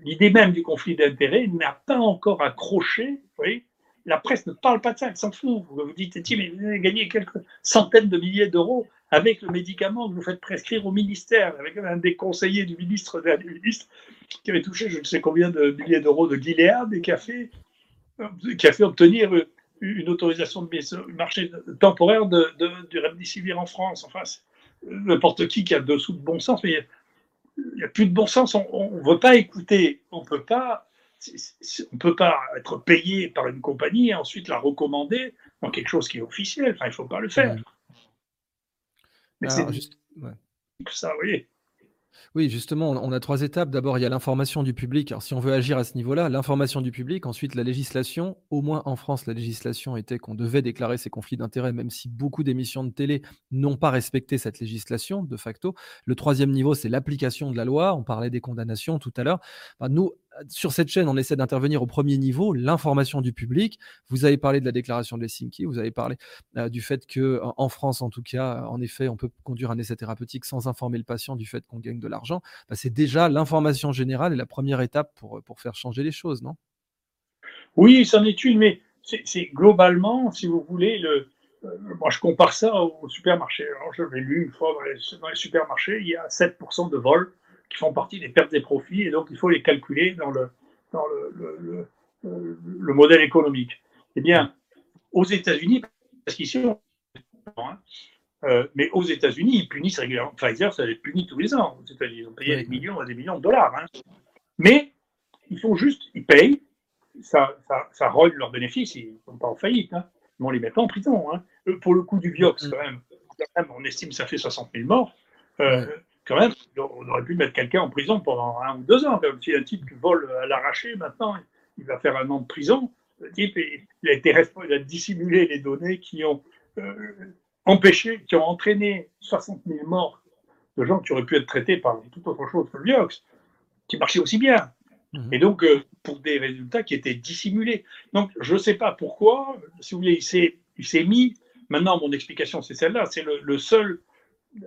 l'idée même du conflit d'intérêts n'a pas encore accroché. Vous voyez la presse ne parle pas de ça, elle s'en fout. Vous vous dites, mais vous avez gagné quelques centaines de milliers d'euros avec le médicament que vous faites prescrire au ministère, avec un des conseillers du ministre de la ministre qui avait touché je ne sais combien de milliers d'euros de Gilead et qui a fait, qui a fait obtenir une autorisation de marché temporaire de, de, du remdesivir en France. Enfin, n'importe qui qui a dessous de bon sens, mais il n'y a plus de bon sens. On ne veut pas écouter. On peut pas. On peut pas être payé par une compagnie et ensuite la recommander dans quelque chose qui est officiel. Enfin, il ne faut pas le faire. Mais c'est juste... ça, vous voyez. Oui, justement, on a trois étapes. D'abord, il y a l'information du public. Si on veut agir à ce niveau-là, l'information du public, ensuite la législation. Au moins en France, la législation était qu'on devait déclarer ses conflits d'intérêts, même si beaucoup d'émissions de télé n'ont pas respecté cette législation, de facto. Le troisième niveau, c'est l'application de la loi. On parlait des condamnations tout à l'heure. nous, sur cette chaîne, on essaie d'intervenir au premier niveau, l'information du public. Vous avez parlé de la déclaration de Helsinki, vous avez parlé euh, du fait que en France, en tout cas, en effet, on peut conduire un essai thérapeutique sans informer le patient du fait qu'on gagne de l'argent. Bah, c'est déjà l'information générale et la première étape pour, faire changer les choses, non? Oui, c'en est une, mais c'est globalement, si vous voulez, le, euh, moi je compare ça au supermarché. Alors, je l'ai lu une fois dans les, dans les supermarchés, il y a 7% de vols qui font partie des pertes et profits, et donc il faut les calculer dans le, dans le, le, modèle économique. Eh bien, aux États-Unis, parce qu'ici, on hein, euh, mais aux États-Unis, ils punissent régulièrement. Pfizer, ça les punit tous les ans. Aux États-Unis, ils ont payé des millions et des millions de dollars. Hein. Mais ils font juste, ils payent, ça, ça, ça rogne leurs bénéfices, ils ne sont pas en faillite. Hein. Mais on les met pas en prison. Hein. Euh, pour le coup du Vioxx, quand même, on estime que ça fait 60 000 morts. Euh, quand même, on aurait pu mettre quelqu'un en prison pendant un ou deux ans. Comme si un type qui vole à l'arraché, maintenant, il va faire un an de prison. Le type, il a été il a dissimulé les données qui ont euh, empêché, qui ont entraîné 60 000 morts de gens qui auraient pu être traités par toute autre chose que le Vioxx, qui marchait aussi bien. Mhm. Et donc, euh, pour des résultats qui étaient dissimulés. Donc, je ne sais pas pourquoi, si vous voulez, il s'est mis. Maintenant, mon explication, c'est celle-là. C'est le seul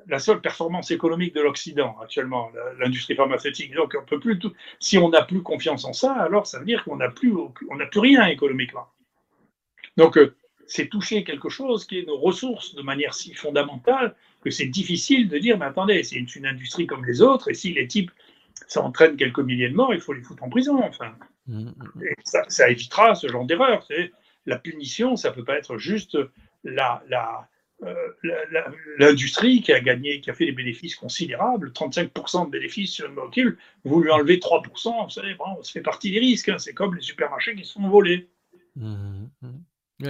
la seule performance économique de l'Occident actuellement, l'industrie pharmaceutique. Donc, on peut plus si on n'a plus confiance en ça, alors ça veut dire qu'on n'a plus, on n'a plus rien économiquement. Donc, euh, c'est toucher quelque chose qui est nos ressources de manière si fondamentale que c'est difficile de dire, mais attendez, c'est une, industrie comme les autres, et si les types, ça entraîne quelques milliers de morts, il faut les foutre en prison, enfin. Mmh, mmh, mmh. ça, ça, évitera ce genre d'erreur. La punition, ça peut pas être juste la, la, l'industrie qui a gagné, qui a fait des bénéfices considérables, 35% de bénéfices sur une molécule, vous lui enlevez 3%, vous savez, bon, ça fait partie des risques, hein. c'est comme les supermarchés qui sont volés. Mmh, mmh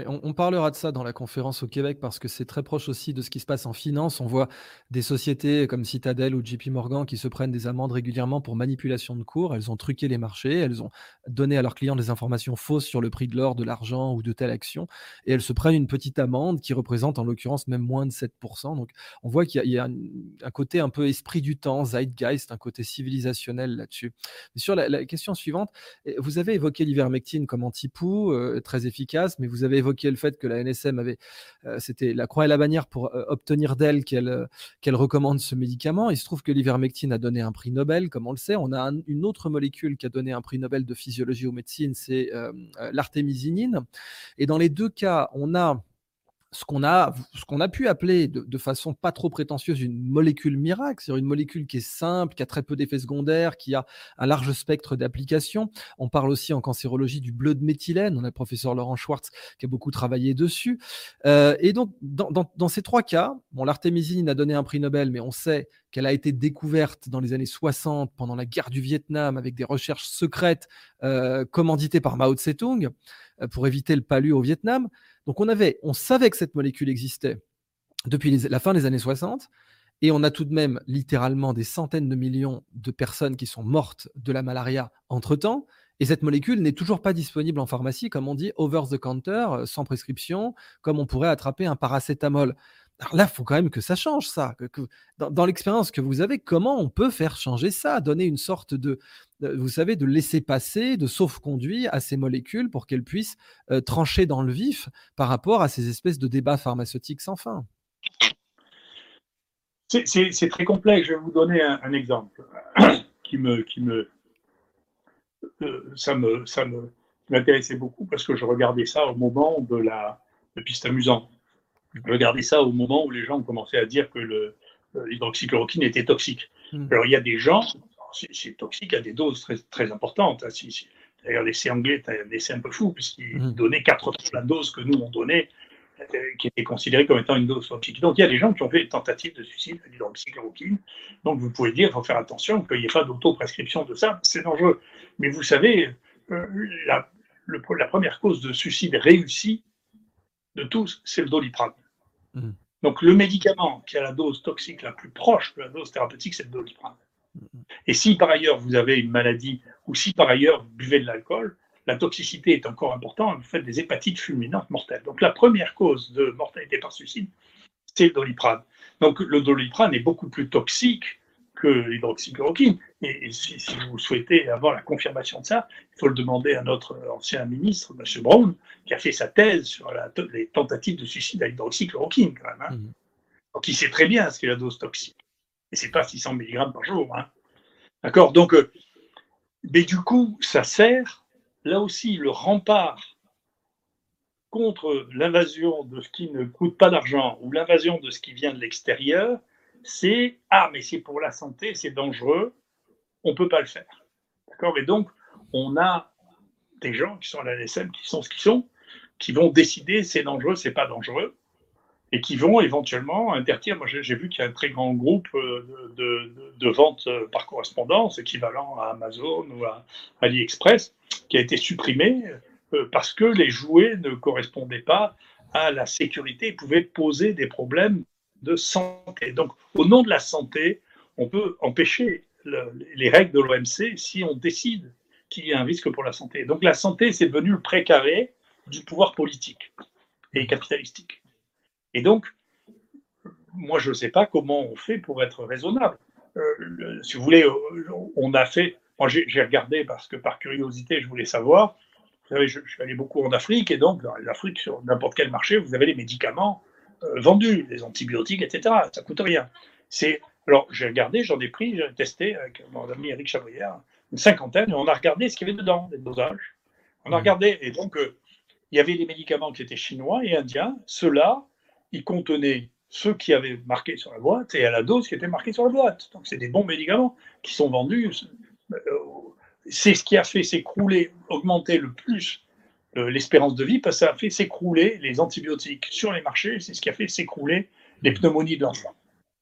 on, parlera de ça dans la conférence au Québec parce que c'est très proche aussi de ce qui se passe en finance. On voit des sociétés comme Citadel ou JP Morgan qui se prennent des amendes régulièrement pour manipulation de cours. Elles ont truqué les marchés, elles ont donné à leurs clients des informations fausses sur le prix de l'or, de l'argent ou de telle action. Et elles se prennent une petite amende qui représente en l'occurrence même moins de 7%. Donc on voit qu'il y a, un, côté un peu esprit du temps, zeitgeist, un côté civilisationnel là-dessus. Sur la, question suivante, eh, vous avez évoqué l'ivermectine comme anti-poux, euh, très efficace, mais vous avez évoqué le fait que la NSM avait, euh, c'était la croix et la bannière pour euh, obtenir d'elle qu'elle euh, qu'elle recommande ce médicament. Il se trouve que l'ivermectine a donné un prix Nobel, comme on le sait. On a une autre molécule qui a donné un prix Nobel de physiologie ou médecine, c'est l'artémisinine. Et dans les deux cas, on a ce qu'on a, a pu appeler de, façon pas trop prétentieuse une molécule miracle, c'est-à-dire une molécule qui est simple, qui a très peu d'effets secondaires, qui a un large spectre d'applications. On parle aussi en cancérologie du bleu de méthylène. On a le professeur Laurent Schwartz qui a beaucoup travaillé dessus. Euh, et donc, dans, ces trois cas, bon, l'artémisine a donné un prix Nobel, mais on sait qu'elle a été découverte dans les années 60 pendant la guerre du Vietnam avec des recherches secrètes euh, commanditées par Mao Tse-tung euh, pour éviter le palu au Vietnam. Donc on, avait, on savait que cette molécule existait depuis la fin des années 60, et on a tout de même littéralement des centaines de millions de personnes qui sont mortes de la malaria entre-temps, et cette molécule n'est toujours pas disponible en pharmacie, comme on dit, over the counter, euh, sans prescription, comme on pourrait attraper un paracétamol. Alors là, il faut quand même que ça change, ça. Dans, l'expérience que vous avez, comment on peut faire changer ça Donner une sorte de, vous savez, de laisser passer, de sauf-conduit à ces molécules pour qu'elles puissent euh, trancher dans le vif par rapport à ces espèces de débats pharmaceutiques sans fin? C'est très complexe. Je vais vous donner un, exemple qui qui euh, me, me m'intéressait beaucoup parce que je regardais ça au moment de la, de piste amusante Regardez ça au moment où les gens ont commencé à dire que l'hydroxychloroquine était toxique. Hmm. Alors, il y a des gens, c'est toxique à des doses très, très importantes. Hein. D'ailleurs, l'essai anglais est un essai un peu fou, puisqu'il hmm. donnait quatre fois la dose que nous, on donnait, euh, qui était considérée comme étant une dose toxique. Donc, il y a des gens qui ont fait des tentatives de suicide à l'hydroxychloroquine. Donc, vous pouvez dire, il faut faire attention qu'il n'y ait pas d'auto-prescription de ça, c'est dangereux. Mais vous savez, euh, la, la première cause de suicide réussi de tous, c'est le doliprane. Mm. Donc le médicament qui a la dose toxique la plus proche de la dose thérapeutique, c'est le doliprane. Mm. Et si par ailleurs vous avez une maladie ou si par ailleurs vous buvez de l'alcool, la toxicité est encore importante, vous faites des hépatites fulminantes mortelles. Donc la première cause de mortalité par suicide, c'est le doliprane. Donc le doliprane est beaucoup plus toxique que l'hydroxychloroquine. Et, si, vous souhaitez avoir la confirmation de ça, il faut le demander à notre ancien ministre, M. Brown, qui a fait sa thèse sur les tentatives de suicide à l'hydroxychloroquine, quand même. Hein. Mmh. Donc il sait très bien ce qu'est la dose toxique. Et c'est pas 600 mg par jour. Hein. D'accord? Donc, euh, mais du coup, ça sert, là aussi, le rempart contre l'invasion de ce qui ne coûte pas d'argent ou l'invasion de ce qui vient de l'extérieur, c'est ah mais c'est pour la santé, c'est dangereux, on ne peut pas le faire. D'accord? Mais donc on a des gens qui sont à la LSM, qui sont ce qu'ils sont, qui vont décider c'est dangereux, c'est pas dangereux, et qui vont éventuellement interdire. Moi, j'ai vu qu'il y a un très grand groupe euh, de, vente euh, par correspondance, équivalent à Amazon ou à AliExpress, qui a été supprimé euh, parce que les jouets ne correspondaient pas à la sécurité et pouvaient poser des problèmes de santé. Donc, au nom de la santé, on peut empêcher les règles de l'OMC si on décide qu'il y a un risque pour la santé. Donc, la santé, c'est devenu le précaré du pouvoir politique et capitalistique. Et donc, moi, je ne sais pas comment on fait pour être raisonnable. Euh, si vous voulez, euh, on a fait. Moi, j'ai regardé parce que par curiosité, je voulais savoir. Vous savez, je, je suis allé beaucoup en Afrique et donc, dans l'Afrique, sur n'importe quel marché, vous avez les médicaments vendus, les antibiotiques, etc. Ça coûte rien. C'est alors j'ai regardé, j'en ai pris, j'ai testé avec mon ami Eric Chabrière, une cinquantaine, et on a regardé ce qu'il y avait dedans, les dosages. On a mmh. regardé, et donc euh, il y avait des médicaments qui étaient chinois et indiens. Ceux-là, ils contenaient ceux qui avaient marqué sur la boîte et à la dose qui était marquée sur la boîte. Donc c'est des bons médicaments qui sont vendus. Euh, c'est ce qui a fait s'écrouler, augmenter le plus euh, l'espérance de vie parce que ça a fait s'écrouler les antibiotiques sur les marchés, c'est ce qui a fait s'écrouler les pneumonies de l'enfant.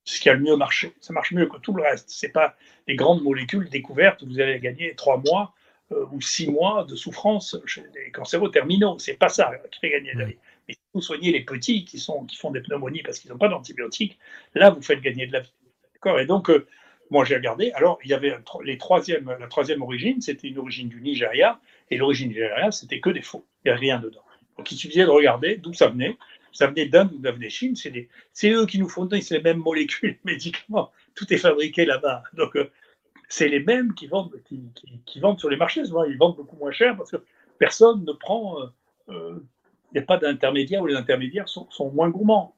C'est ce qui a le mieux marché. Ça marche mieux que tout le reste. Ce n'est pas les grandes molécules découvertes où vous allez gagner trois mois euh, ou six mois de souffrance chez les cancéraux terminaux. C'est pas ça qui fait gagner la vie. Mais si vous soignez les petits qui, sont, qui font des pneumonies parce qu'ils n'ont pas d'antibiotiques, là, vous faites gagner de la vie. D'accord? Et donc, euh, moi, j'ai regardé. Alors, il y avait les troisième, la troisième origine, c'était une origine du Nigeria. Et l'origine nigériane, c'était que des faux. Il n'y a rien dedans. Donc il suffisait de regarder d'où ça venait. Ça venait d'Inde ou ça de Chine. C'est eux qui nous fournissent les mêmes molécules, médicaments. Tout est fabriqué là-bas. Donc euh, c'est les mêmes qui vendent, qui, vendent sur les marchés. Souvent, ils vendent beaucoup moins cher parce que personne ne prend. Euh, euh, il n'y a pas d'intermédiaire ou les intermédiaires sont, sont, moins gourmands.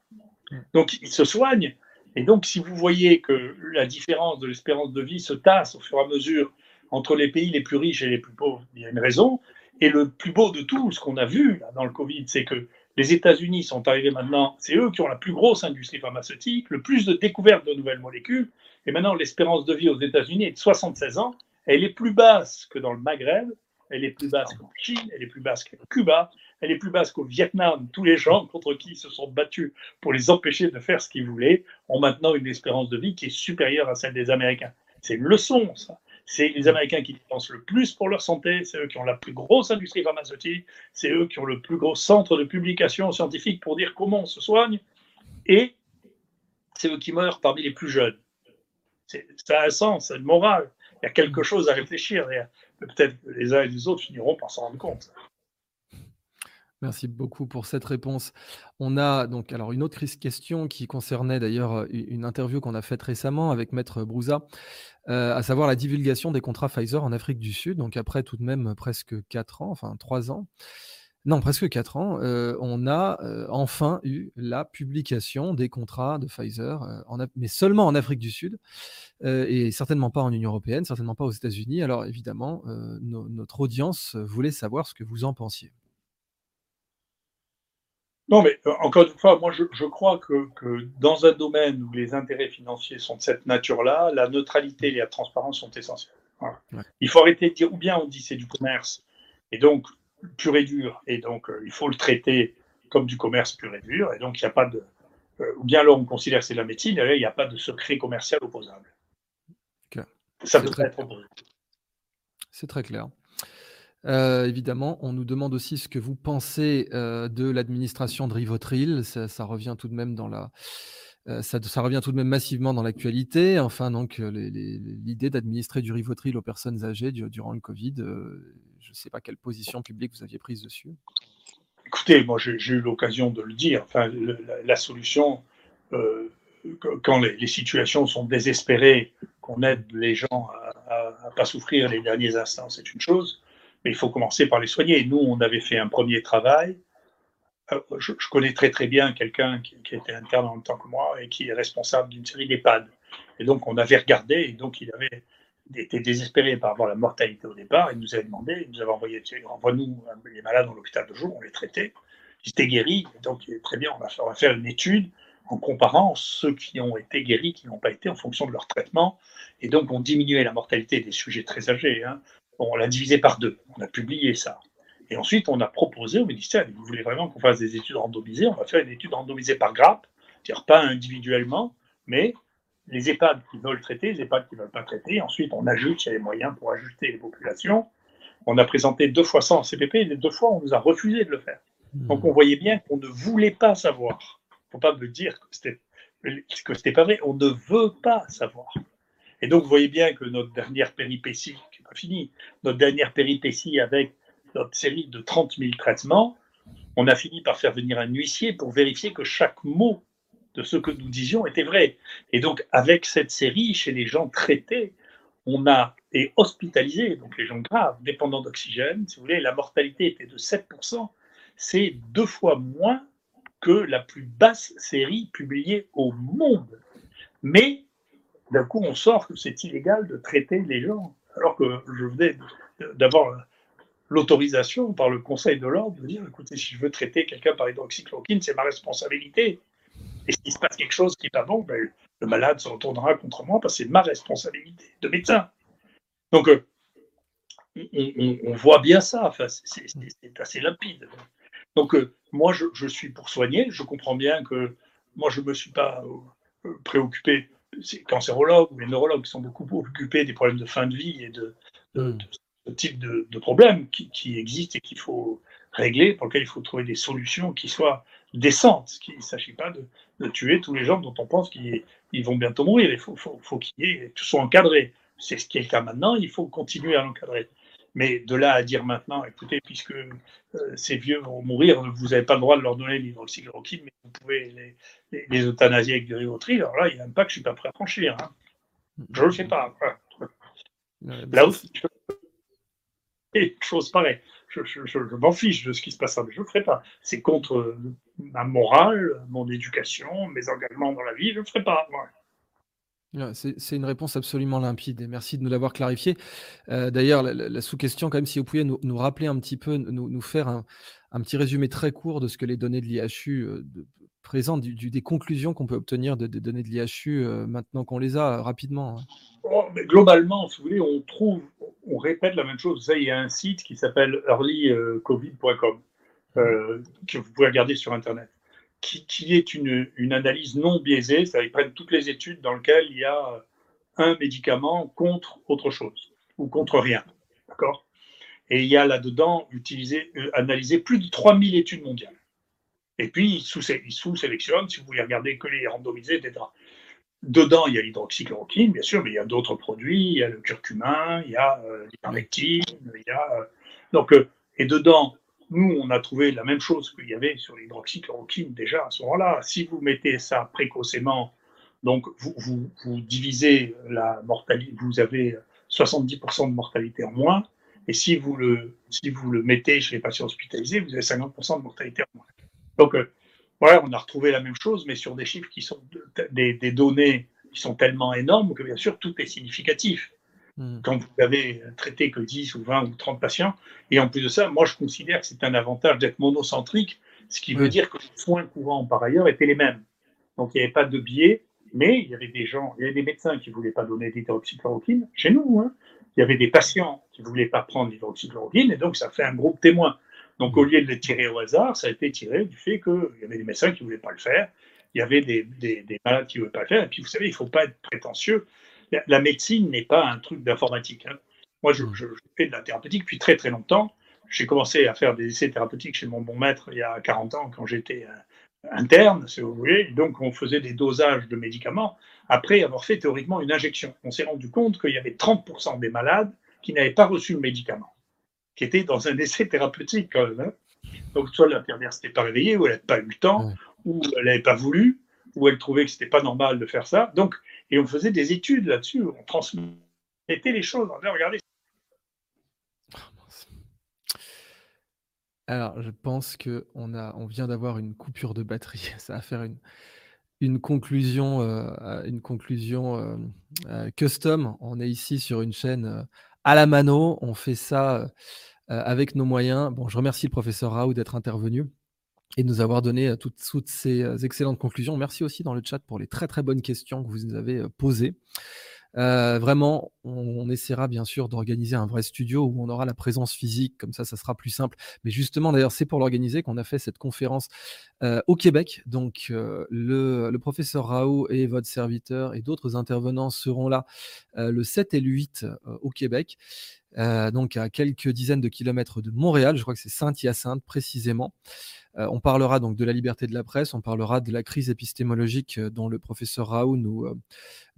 Donc ils se soignent. Et donc, si vous voyez que la différence de l'espérance de vie se tasse au fur et à mesure entre les pays les plus riches et les plus pauvres, il y a une raison. Et le plus beau de tout, ce qu'on a vu dans le Covid, c'est que Les États-Unis sont arrivés maintenant, c'est eux qui ont la plus grosse industrie pharmaceutique, le plus de découvertes de nouvelles molécules. Et maintenant, l'espérance de vie aux États-Unis est de 76 ans. Elle est plus basse que dans le Maghreb, elle est plus basse qu'en Chine, elle est plus basse qu'à Cuba, elle est plus basse qu'au Vietnam. Tous les gens contre qui ils se sont battus pour les empêcher de faire ce qu'ils voulaient ont maintenant une espérance de vie qui est supérieure à celle des Américains. C'est une leçon, ça. C'est les Américains qui dépensent le plus pour leur santé, c'est eux qui ont la plus grosse industrie pharmaceutique, c'est eux qui ont le plus gros centre de publication scientifique pour dire comment on se soigne, et c'est eux qui meurent parmi les plus jeunes. Ça a un sens, c'est une morale. Il y a quelque chose à réfléchir. Peut-être que les uns et les autres finiront par s'en rendre compte. Merci beaucoup pour cette réponse. On a donc alors une autre question qui concernait d'ailleurs une interview qu'on a faite récemment avec Maître Brouza, euh, à savoir la divulgation des contrats Pfizer en Afrique du Sud. Donc après tout de même presque 4 ans, enfin 3 ans, non presque 4 ans, euh, on a euh, enfin eu la publication des contrats de Pfizer, mais seulement en Afrique du Sud et certainement pas en Union européenne, certainement pas aux États-Unis. Alors évidemment, notre audience voulait savoir ce que vous en pensiez. Non, mais euh, encore une fois, moi je, crois que, dans un domaine où les intérêts financiers sont de cette nature-là, la neutralité et la transparence sont essentielles. Il faut arrêter de dire, ou bien on dit c'est du commerce, et donc pur et dur, et donc euh, il faut le traiter comme du commerce pur et dur, et donc il n'y a pas de. Euh, ou bien là on considère que c'est de la médecine, et là il n'y a pas de secret commercial opposable. Ça peut être opposé. C'est très clair. Euh, évidemment, on nous demande aussi ce que vous pensez euh, de l'administration de Rivotril. Ça, revient tout de même dans la, euh, ça, revient tout de même massivement dans l'actualité. Enfin, donc l'idée d'administrer du Rivotril aux personnes âgées durant le Covid. je ne sais pas quelle position publique vous aviez prise dessus. Écoutez, moi j'ai eu l'occasion de le dire. Enfin, la, solution, quand les, situations sont désespérées, qu'on aide les gens à ne pas souffrir les derniers instants, c'est une chose mais il faut commencer par les soigner. Nous, on avait fait un premier travail. Euh, je, connais très très bien quelqu'un qui, était interne en même temps que moi et qui est responsable d'une série d'EHPAD. Et donc, on avait regardé, et donc il avait été désespéré par avoir la mortalité au départ. Il nous avait demandé, il nous avait envoyé, envoie-nous les malades dans l'hôpital de jour, on les traitait. Ils étaient guéris, donc très bien, on va, on va faire une étude en comparant ceux qui ont été guéris, qui n'ont pas été, en fonction de leur traitement. Et donc, on diminuait la mortalité des sujets très âgés. Hein on l'a divisé par deux. On a publié ça. Et ensuite, on a proposé au ministère, vous voulez vraiment qu'on fasse des études randomisées, on va faire une étude randomisée par grappe, c'est-à-dire pas individuellement, mais les EHPAD qui veulent traiter, les EHPAD qui ne veulent pas traiter. Ensuite, on ajoute, il y a les moyens pour ajuster les populations. On a présenté deux fois ça en CPP, et les deux fois, on nous a refusé de le faire. Hmm. Donc, on voyait bien qu'on ne voulait pas savoir. Il ne faut pas me dire que c'était que c'était pas vrai. On ne veut pas savoir. Et donc, vous voyez bien que notre dernière péripétie, pas finie, notre dernière péripétie avec notre série de 30 000 traitements, on a fini par faire venir un huissier pour vérifier que chaque mot de ce que nous disions était vrai. Et donc, avec cette série, chez les gens traités, on a et hospitalisé, donc les gens graves, dépendants d'oxygène, si vous voulez, la mortalité était de 7%, c'est deux fois moins que la plus basse série publiée au monde. Mais d'un coup, on sort que c'est illégal de traiter les gens, alors que je venais d'avoir l'autorisation par le Conseil de l'ordre de dire, écoutez, si je veux traiter quelqu'un par hydroxychloroquine, c'est ma responsabilité. Et s'il se passe quelque chose qui n'est pas bon, ben, le malade se retournera contre moi parce que c'est ma responsabilité de médecin. Donc, euh, on, voit bien ça, c'est assez limpide. Donc, euh, moi, je, je, suis pour soigner. Je comprends bien que moi, je ne me suis pas euh, préoccupé ces cancérologues ou les neurologues qui sont beaucoup occupés des problèmes de fin de vie et de, hmm. ce type de, problèmes qui, existent et qu'il faut régler, pour lesquels il faut trouver des solutions qui soient décentes. Il ne s'agit pas de, tuer tous les gens dont on pense qu'ils vont bientôt mourir. Il faut, faut, faut qu'ils soient encadrés. C'est ce qui est le cas maintenant, il faut continuer à l'encadrer. Mais de là à dire maintenant, écoutez, puisque euh, ces vieux vont mourir, vous n'avez pas le droit de leur donner l'hydroxychloroquine, mais vous pouvez les, les, euthanasier avec du rivotril, alors là, il y a un pas que je ne suis pas prêt à franchir. Hein. Je ne le fais pas. Là aussi, et chose pareille. Je, je, m'en fiche de ce qui se passe, mais je ne le ferai pas. C'est contre ma morale, mon éducation, mes engagements dans la vie, je ne le ferai pas. C'est une réponse absolument limpide et merci de nous l'avoir clarifié. Euh, d'ailleurs, la, sous-question, quand même, si vous pouviez nous, rappeler un petit peu, nous, faire un petit résumé très court de ce que les données de l'IHU présentent, des conclusions qu'on peut obtenir de, des données de l'IHU maintenant qu'on les a rapidement. Hein. Oh, globalement, si vous voulez, on trouve, on répète la même chose. il y a un site qui s'appelle earlycovid.com euh, que vous pouvez regarder sur Internet, qui, est une, analyse non biaisée. Ça, ils prennent toutes les études dans lesquelles il y a un médicament contre autre chose ou contre rien. D'accord? Et il y a là-dedans utilisé, euh, analysé plus de 3000 études mondiales. Et puis, ils sous-sélectionnent, si vous voulez regarder que les randomisés, etc. Dedans, il y a l'hydroxychloroquine, bien sûr, mais il y a d'autres produits, il y a le curcumin, il y a euh, il y a... Euh, donc, euh, et dedans, nous, on a trouvé la même chose qu'il y avait sur l'hydroxychloroquine déjà à ce moment-là. Si vous mettez ça précocement, donc vous, divisez la mortalité, vous avez 70% de mortalité en moins, et si vous, le, si vous le mettez chez les patients hospitalisés, vous avez 50% de mortalité en moins. Donc, voilà, on a retrouvé la même chose, mais sur des chiffres qui sont des, données qui sont tellement énormes que bien sûr tout est significatif. Hmm. Quand vous avez traité que 10 ou 20 ou 30 patients, et en plus de ça, moi je considère que c'est un avantage d'être monocentrique, ce qui veut dire que les soins courants par ailleurs étaient les mêmes. Donc il n'y avait pas de biais, mais il y avait des gens, il y avait des médecins qui ne voulaient pas donner d'hydroxychloroquine chez nous. Hein. Il y avait des patients qui ne voulaient pas prendre d'hydroxychloroquine, et donc ça fait un groupe témoin. Donc, au lieu de les tirer au hasard, ça a été tiré du fait qu'il y avait des médecins qui ne voulaient pas le faire, il y avait des, malades qui ne voulaient pas le faire. Et puis, vous savez, il ne faut pas être prétentieux. La, médecine n'est pas un truc d'informatique. Hein. Moi, je, fais de la thérapeutique depuis très, très longtemps. J'ai commencé à faire des essais thérapeutiques chez mon bon maître il y a 40 ans, quand j'étais euh, interne, si vous voulez. Donc, on faisait des dosages de médicaments après avoir fait théoriquement une injection. On s'est rendu compte qu'il y avait 30% des malades qui n'avaient pas reçu le médicament qui était dans un essai thérapeutique quand même. Hein. Donc, soit l'infirmière s'était pas réveillée, ou elle n'avait pas eu le temps, ou elle n'avait pas voulu, ou elle trouvait que c'était pas normal de faire ça. Donc, et on faisait des études là-dessus, on transmettait les choses. On regardez. Alors, je pense que on a, on vient d'avoir une coupure de batterie. Ça va faire une, conclusion, euh, une conclusion euh, euh, custom. On est ici sur une chaîne à la mano. On fait ça euh, avec nos moyens. Bon, je remercie le professeur Raoult d'être intervenu et de nous avoir donné euh, toutes, ces excellentes conclusions. Merci aussi dans le chat pour les très très bonnes questions que vous nous avez posées. vraiment, on, essaiera bien sûr d'organiser un vrai studio où on aura la présence physique, comme ça, ça sera plus simple. Mais justement, d'ailleurs, c'est pour l'organiser qu'on a fait cette conférence au Québec. Donc, le, le, professeur Raoult et votre serviteur et d'autres intervenants seront là le 7 et le 8 au Québec. donc à quelques dizaines de kilomètres de Montréal, je crois que c'est Saint-Hyacinthe précisément. Euh, on parlera donc de la liberté de la presse, on parlera de la crise épistémologique euh, dont le professeur Raoult nous, euh,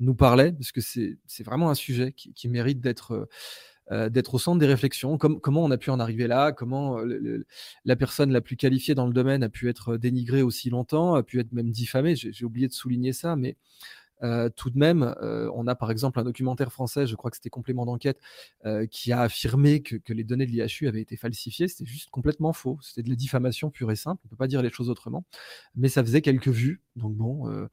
nous parlait, parce que c'est vraiment un sujet qui, mérite d'être d'être au centre des réflexions. comment on a pu en arriver là? Comment la personne la plus qualifiée dans le domaine a pu être dénigrée aussi longtemps, a pu être même diffamée? J'ai oublié de souligner ça, mais tout de même, on a par exemple un documentaire français, je crois que c'était complément d'enquête, qui a affirmé que, les données de l'IHU avaient été falsifiées. C'était juste complètement faux. C'était de la diffamation pure et simple. On ne peut pas dire les choses autrement. Mais ça faisait quelques vues. Donc bon,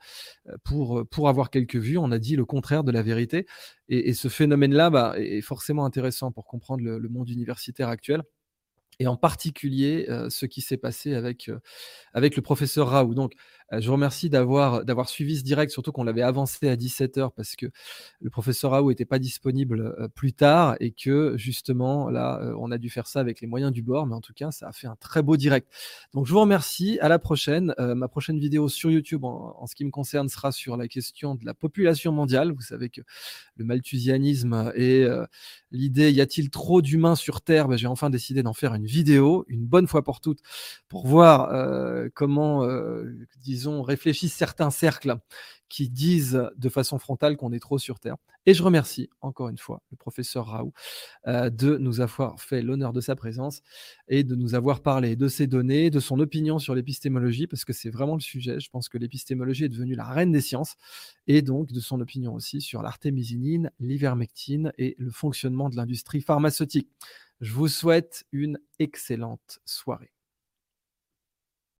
pour, pour avoir quelques vues, on a dit le contraire de la vérité. Et, ce phénomène-là bah, est forcément intéressant pour comprendre le monde universitaire actuel et en particulier ce qui s'est passé avec, avec le professeur Raoult. Je vous remercie d'avoir, suivi ce direct, surtout qu'on l'avait avancé à 17h parce que le professeur Raoult n'était pas disponible plus tard et que justement, là, on a dû faire ça avec les moyens du bord, mais en tout cas, ça a fait un très beau direct. Donc, je vous remercie. À la prochaine. ma prochaine vidéo sur YouTube, en, ce qui me concerne, sera sur la question de la population mondiale. Vous savez que le malthusianisme et l'idée y a-t-il trop d'humains sur Terre? Ben, J'ai enfin décidé d'en faire une vidéo, une bonne fois pour toutes, pour voir euh, comment, euh, disons, réfléchissent certains cercles qui disent de façon frontale qu'on est trop sur Terre. Et je remercie encore une fois le professeur Raoult euh, de nous avoir fait l'honneur de sa présence et de nous avoir parlé de ses données, de son opinion sur l'épistémologie, parce que c'est vraiment le sujet. Je pense que l'épistémologie est devenue la reine des sciences, et donc de son opinion aussi sur l'artémisinine, l'ivermectine et le fonctionnement de l'industrie pharmaceutique. Je vous souhaite une excellente soirée.